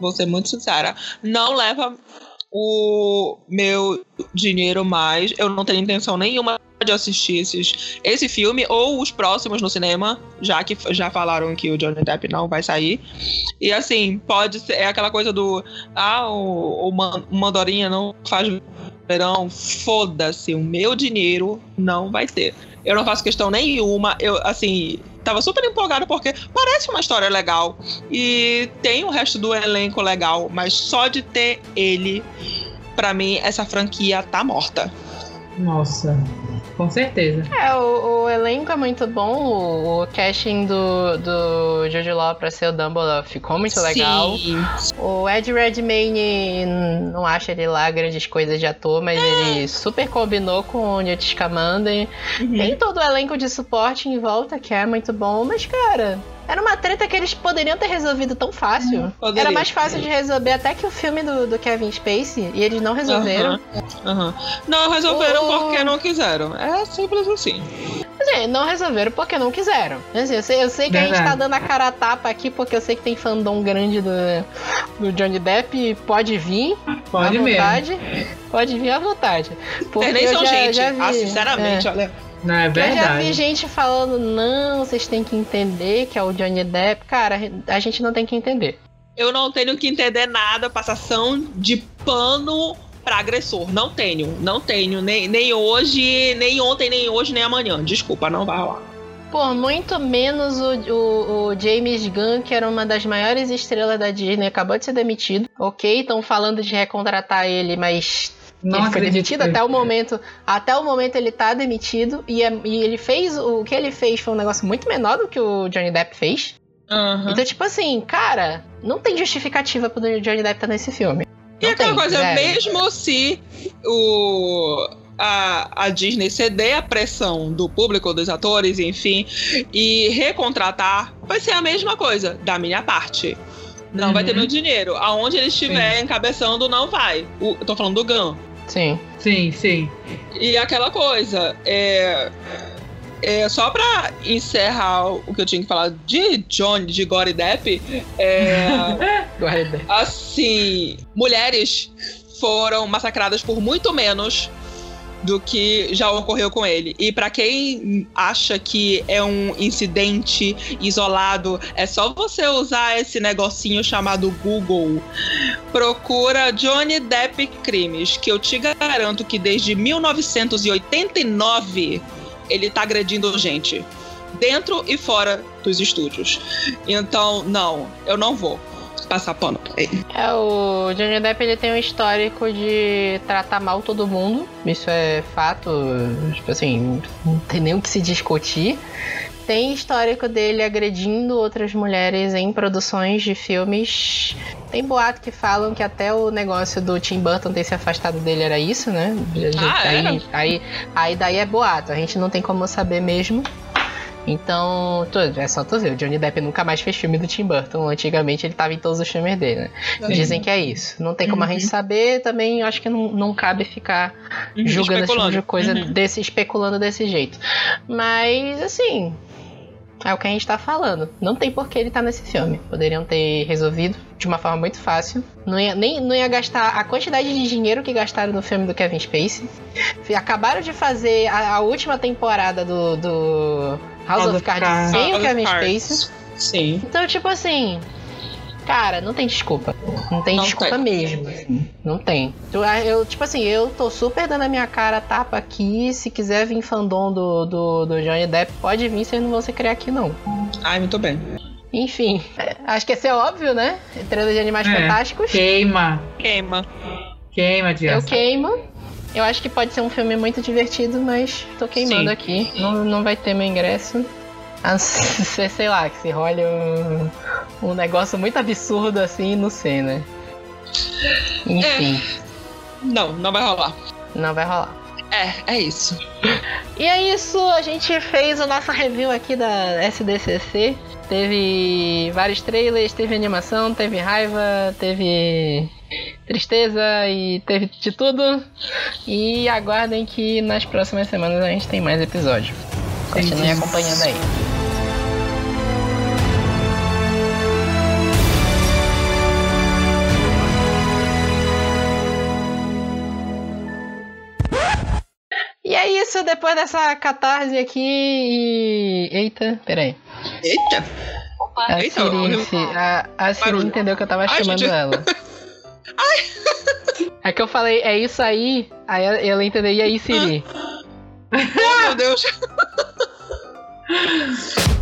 vou ser muito sincera, não leva o meu dinheiro mais. Eu não tenho intenção nenhuma de assistir esses, esse filme ou os próximos no cinema, já que já falaram que o Johnny Depp não vai sair. E assim, pode ser. É aquela coisa do. Ah, o, o Man- o Mandorinha não faz verão. Foda-se, o meu dinheiro não vai ter. Eu não faço questão nenhuma. Eu, assim, tava super empolgado porque parece uma história legal. E tem o resto do elenco legal, mas só de ter ele, pra mim, essa franquia tá morta. Nossa, com certeza. É, o, o elenco é muito bom, o, o casting do, do Jude Law pra ser o Dumbledore ficou muito legal. Sim. O Ed Redmayne, não acho ele lá grandes coisas de ator, mas ele super combinou com o Newt Scamander. Tem todo o elenco de suporte em volta, que é muito bom, mas cara... Era uma treta que eles poderiam ter resolvido tão fácil. poderia. Era mais fácil de resolver até que o filme do, do Kevin Spacey, e eles não resolveram. Aham. Não resolveram O- porque não quiseram. É simples assim. Assim, não resolveram porque não quiseram. Assim, eu sei, eu sei que a gente Verdade. tá dando a cara a tapa aqui porque eu sei que tem fandom grande do, do Johnny Depp. Pode vir Pode à mesmo. vontade. Pode vir à vontade. Porque Vocês nem eu são já, gente. já vi, ah, sinceramente, é. olha. Não, é Eu já vi verdade. gente falando, não, vocês têm que entender que é o Johnny Depp. Cara, a gente não tem que entender. Eu não tenho que entender nada, passação de pano pra agressor. Não tenho, não tenho. Nem, nem hoje, nem ontem, nem hoje, nem amanhã. Desculpa, não vai rolar. Por muito menos o, o- o James Gunn, que era uma das maiores estrelas da Disney, acabou de ser demitido. Ok, estão falando de recontratar ele, mas Não ele foi demitido até o momento. Até o momento ele tá demitido. E, é- e ele fez. O que ele fez foi um negócio muito menor do que o Johnny Depp fez. Aham. Então, tipo assim, cara, não tem justificativa pro Johnny Depp estar nesse filme. E Não aquela tem, coisa, zero. mesmo se o, a, a Disney ceder a pressão do público, dos atores, enfim, e recontratar, vai ser a mesma coisa, da minha parte. Não Uhum. vai ter meu dinheiro. Aonde ele estiver encabeçando, não vai. O, eu tô falando do Gun. Sim. Sim, sim. E aquela coisa, é, é, só pra encerrar o que eu tinha que falar de Johnny, de Gory Depp, é, assim, mulheres foram massacradas por muito menos do que já ocorreu com ele. E pra quem acha que é um incidente isolado, é só você usar esse negocinho chamado Google. Procura Johnny Depp crimes, que eu te garanto que desde 1989 ele tá agredindo gente. Dentro e fora dos estúdios. Então, não, eu não vou passar pano pra ele. É, o Johnny Depp ele tem um histórico de tratar mal todo mundo. Isso é fato. Tipo assim, não tem nem o que se discutir. Tem histórico dele agredindo outras mulheres em produções de filmes. Tem boato que falam que até o negócio do Tim Burton ter se afastado dele era isso, né? Ah, aí, aí, aí daí é boato, a gente não tem como saber mesmo. Então, é só tu ver, o Johnny Depp nunca mais fez filme do Tim Burton. Antigamente ele tava em todos os filmes dele, né? Dizem que é isso. Não tem como a gente saber, também acho que não, não cabe ficar Uhum, julgando esse tipo de coisa Uhum. desse, especulando desse jeito. Mas, assim, é o que a gente tá falando. Não tem por que ele tá nesse filme. Poderiam ter resolvido de uma forma muito fácil. Não ia, nem, não ia gastar a quantidade de dinheiro que gastaram no filme do Kevin Spacey. Acabaram de fazer a, a última temporada do, do House, of Cards sem o House Kevin Cards. Spacey. Sim. Então, tipo assim. Cara, não tem desculpa. Não tem Não desculpa tem. mesmo. Não tem. Tu- Eu, tipo assim, eu tô super dando a minha cara tapa aqui. Se quiser vir fandom do, do, do Johnny Depp, pode vir, vocês não vão se criar aqui, não. Ai, muito bem. Enfim, é, acho que esse é óbvio, né? Trailer de Animais É. Fantásticos. Queima. Queima. Queima, Eu Dias. queimo. Eu acho que pode ser um filme muito divertido, mas tô queimando Sim. aqui. Não, não vai ter meu ingresso. A não ser, sei lá, que se role um, um negócio muito absurdo assim no C, né? Enfim, Não, não vai rolar. não vai rolar. É, é isso. E é isso, a gente fez a nossa review aqui da SDCC. Teve vários trailers, teve animação, teve raiva, teve tristeza e teve de tudo. E aguardem que nas próximas semanas a gente tem mais episódio. Continuem acompanhando aí. E é isso, depois dessa catarse aqui e. Eita, peraí. Eita! A Eita, Siri, eu- a, a Siri Barulho. entendeu que eu tava Ai, chamando gente. ela. É que eu falei, é isso aí, aí ela- ela entendeu, e aí, Siri? Oh, meu Deus.